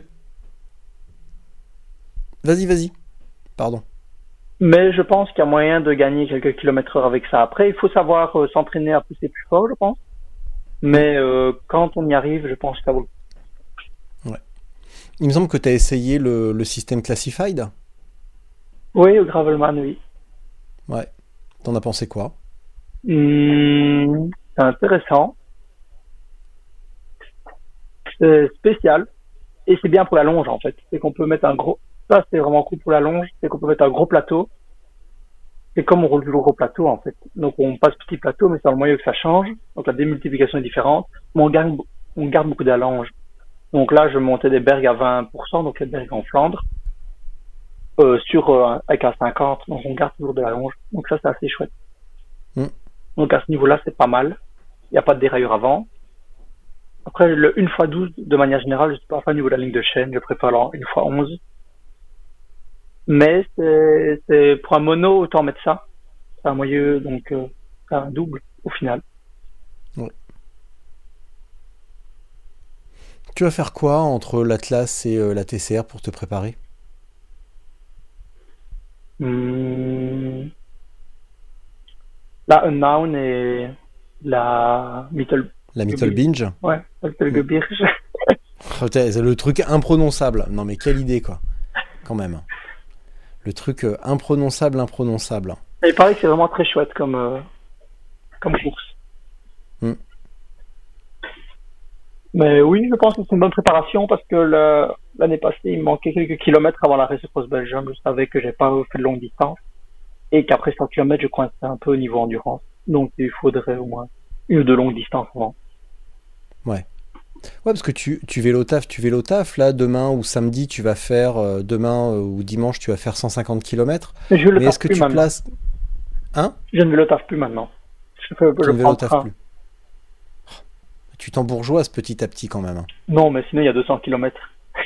Vas-y, vas-y. Pardon. Mais je pense qu'il y a moyen de gagner quelques kilomètres heure avec ça. Après, il faut savoir euh, s'entraîner à pousser plus fort, je pense. Mais euh, quand on y arrive, je pense que ça vaut. coup. Il me semble que tu as essayé le, le système Classified. Oui, au Gravelman, oui. Ouais. T'en as pensé quoi? Hmm, c'est intéressant. C'est spécial. Et c'est bien pour la longe, en fait. C'est qu'on peut mettre un gros, ça c'est vraiment cool pour la longe, c'est qu'on peut mettre un gros plateau. C'est comme on roule toujours gros plateau, en fait. Donc on passe petit plateau, mais c'est dans le moyen que ça change. Donc la démultiplication est différente. Mais on garde, on garde beaucoup d'allonge. Donc là, je montais des bergs à 20%, donc les bergs en Flandre. Euh, sur, euh, avec un 50, donc on garde toujours de la longe. Donc ça, c'est assez chouette. Hmm. Donc à ce niveau-là, c'est pas mal. Il n'y a pas de dérailleur avant. Après, le 1 x 12, de manière générale, je suis pas fan au niveau de la ligne de chaîne. Je préfère le 1 x 11. Mais c'est, pour un mono, autant mettre ça. C'est un moyeu, donc, euh, c'est un double, au final. Tu vas faire quoi entre l'Atlas et euh, la TCR pour te préparer? Hmm. La Unknown et la Mittel, La Mittel Binge? Ouais, t'as- C'est le truc imprononçable. Non mais quelle idée quoi. Quand même. Le truc euh, imprononçable, imprononçable. Et il paraît que c'est vraiment très chouette comme, euh, comme course. Hmm. Mais oui, je pense que c'est une bonne préparation parce que l'année passée, il me manquait quelques kilomètres avant la Race Cross Belgium. Je savais que j'ai pas fait de longue distance et qu'après 100 km, je coinçais un peu au niveau endurance. Donc, il faudrait au moins une ou deux longues distances avant. Ouais, parce que tu, tu vélo taf, tu vélo taf. Là, demain ou samedi, tu vas faire, euh, demain euh, ou dimanche, tu vas faire 150 km. Mais je le est-ce que tu maintenant. places. Hein? Je ne le taffe plus maintenant. Je Tu je ne vélo taf plus. Tu t'embourgeoises petit à petit quand même. hein. Non, mais sinon, il y a 200 km.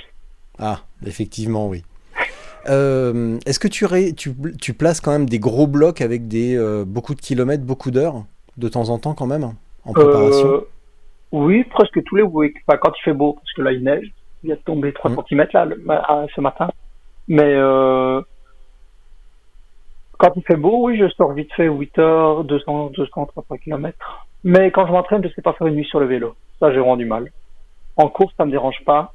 Ah, effectivement, oui. Euh, Est-ce que tu, ré- tu, tu places quand même des gros blocs avec des, euh, beaucoup de kilomètres, beaucoup d'heures, de temps en temps quand même, en préparation? Euh, oui, presque tous les week enfin, quand il fait beau, parce que là il neige, il a tombé 3 Mm. cm là, le- à- ce matin. Mais euh, quand il fait beau, oui, je sors vite fait 8 heures, 200, 200, 300 km. Mais quand je m'entraîne, je sais pas faire une nuit sur le vélo. Ça, j'ai vraiment du mal. En course, ça me dérange pas,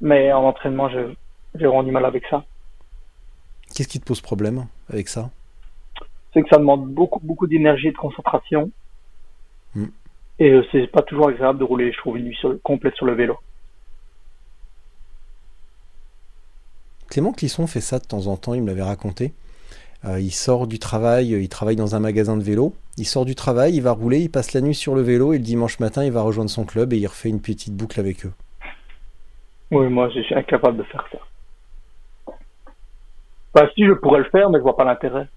mais en entraînement, j'ai vraiment du mal avec ça. Qu'est-ce qui te pose problème avec ça? C'est que ça demande beaucoup beaucoup d'énergie et de concentration. Mm. Et euh, c'est pas toujours agréable de rouler, je trouve, une nuit sur le- complète sur le vélo. Clément Clisson fait ça de temps en temps, il me l'avait raconté. Euh, il sort du travail, il travaille dans un magasin de vélo. Il sort du travail, il va rouler, il passe la nuit sur le vélo et le dimanche matin, il va rejoindre son club et il refait une petite boucle avec eux. Oui, moi, je suis incapable de faire ça. Enfin, si, je pourrais le faire, mais je vois pas l'intérêt.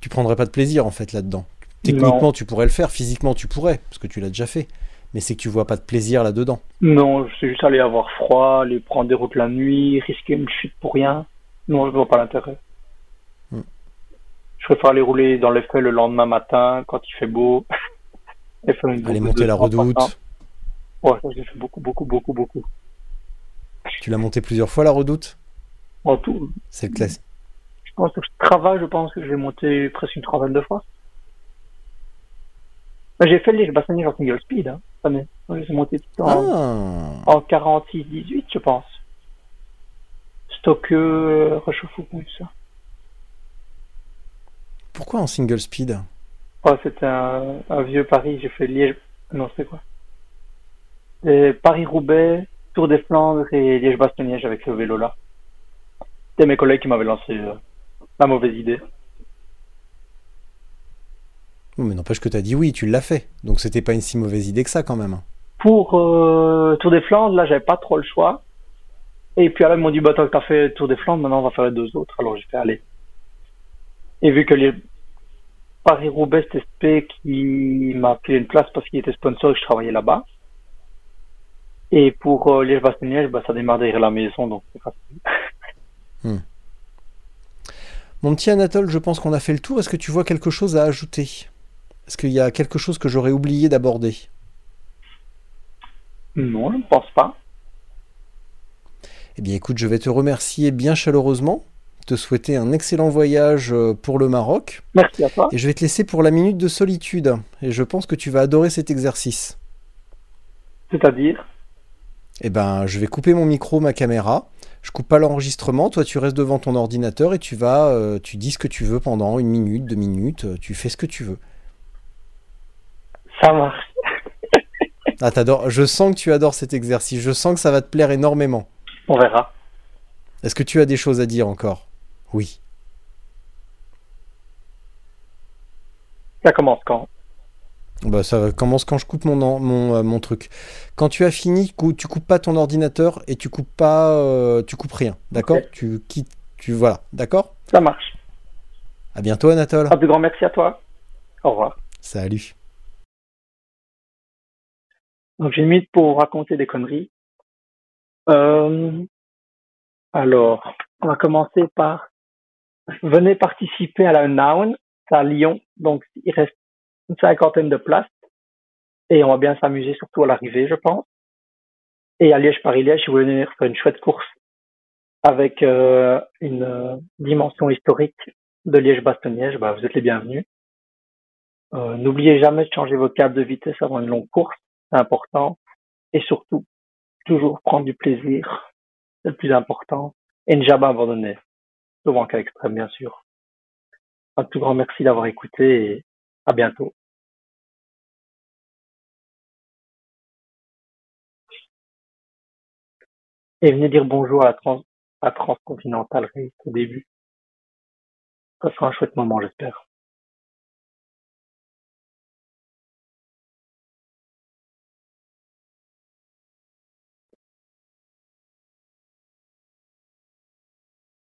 Tu prendrais pas de plaisir en fait là-dedans. Techniquement, tu pourrais le faire, physiquement, tu pourrais, parce que tu l'as déjà fait. Mais c'est que tu vois pas de plaisir là-dedans. Non, je sais juste aller avoir froid, aller prendre des routes la nuit, risquer une chute pour rien. Non, je vois pas l'intérêt. Hmm. Je préfère aller rouler dans les feuilles le lendemain matin, quand il fait beau. et faire une Aller monter la 30 redoute. Ouais, ça, j'ai fait beaucoup, beaucoup, beaucoup, beaucoup. Tu l'as monté plusieurs fois la redoute? En tout, C'est le classique. je pense que je travaille, je pense que j'ai monté presque une trentaine de fois. Mais J'ai fait les bassiniers en single speed, hein, cette année. J'ai monté tout en, Ah en 46-18, je pense. Stock euh, réchauffe-eau, tout ça. Pourquoi en single speed? Ouais, c'était un, un vieux Paris, j'ai fait Liège. Non, c'est quoi? Paris-Roubaix, Tour des Flandres et Liège-Bastogne-Liège avec ce vélo-là. C'était mes collègues qui m'avaient lancé euh, la mauvaise idée. Oui, Mais n'empêche que t'as dit oui, tu l'as fait. Donc c'était pas une si mauvaise idée que ça quand même. Pour euh, Tour des Flandres, là, j'avais pas trop le choix. Et puis alors, ils m'ont dit, bah, tant que t'as fait Tour des Flandres, maintenant on va faire les deux autres. Alors j'ai fait aller. Et vu que les Paris-Roubaix, c'était SP qui m'a filé une place parce qu'il était sponsor et que je travaillais là-bas. Et pour euh, Liège-Bastogne-Liège, bah, ça démarre derrière la maison, donc c'est facile. Mon petit Anatole, je pense qu'on a fait le tour. Est-ce que tu vois quelque chose à ajouter? Est-ce qu'il y a quelque chose que j'aurais oublié d'aborder? Non, je ne pense pas. Eh bien écoute, je vais te remercier bien chaleureusement, te souhaiter un excellent voyage euh, pour le Maroc, Merci à toi. et je vais te laisser pour la minute de solitude. Et je pense que tu vas adorer cet exercice. C'est-à-dire, Eh ben, je vais couper mon micro, ma caméra. Je coupe pas l'enregistrement. Toi, tu restes devant ton ordinateur et tu vas, euh, tu dis ce que tu veux pendant une minute, deux minutes. Tu fais ce que tu veux. Ça marche. Ah, t'adores. Je sens que tu adores cet exercice. Je sens que ça va te plaire énormément. On verra. Est-ce que tu as des choses à dire encore? Oui. Ça commence quand? Bah, ça commence quand je coupe mon, euh, mon truc. Quand tu as fini, tu coupes pas ton ordinateur et tu coupes pas, euh, tu coupes rien, d'accord? Tu quittes, tu voilà, d'accord? Ça marche. À bientôt, Anatole. Un plus grand merci à toi. Au revoir. Salut. Donc minute pour raconter des conneries. Euh, alors, on va commencer par venez participer à la Noun, c'est à Lyon, donc il reste une cinquantaine de places et on va bien s'amuser surtout à l'arrivée, je pense. Et à Liège-Paris-Liège, si vous voulez venir faire une chouette course avec euh, une euh, dimension historique de Liège-Bastogne-Liège, bah, vous êtes les bienvenus. N'oubliez jamais de changer vos câbles de vitesse avant une longue course important. Et surtout, toujours prendre du plaisir, c'est le plus important. Et ne jamais abandonner. Souvent cas extrême, bien sûr. Un tout grand merci d'avoir écouté et à bientôt. Et venez dire bonjour à trans à Transcontinental Race au début. Ça sera un chouette moment, j'espère.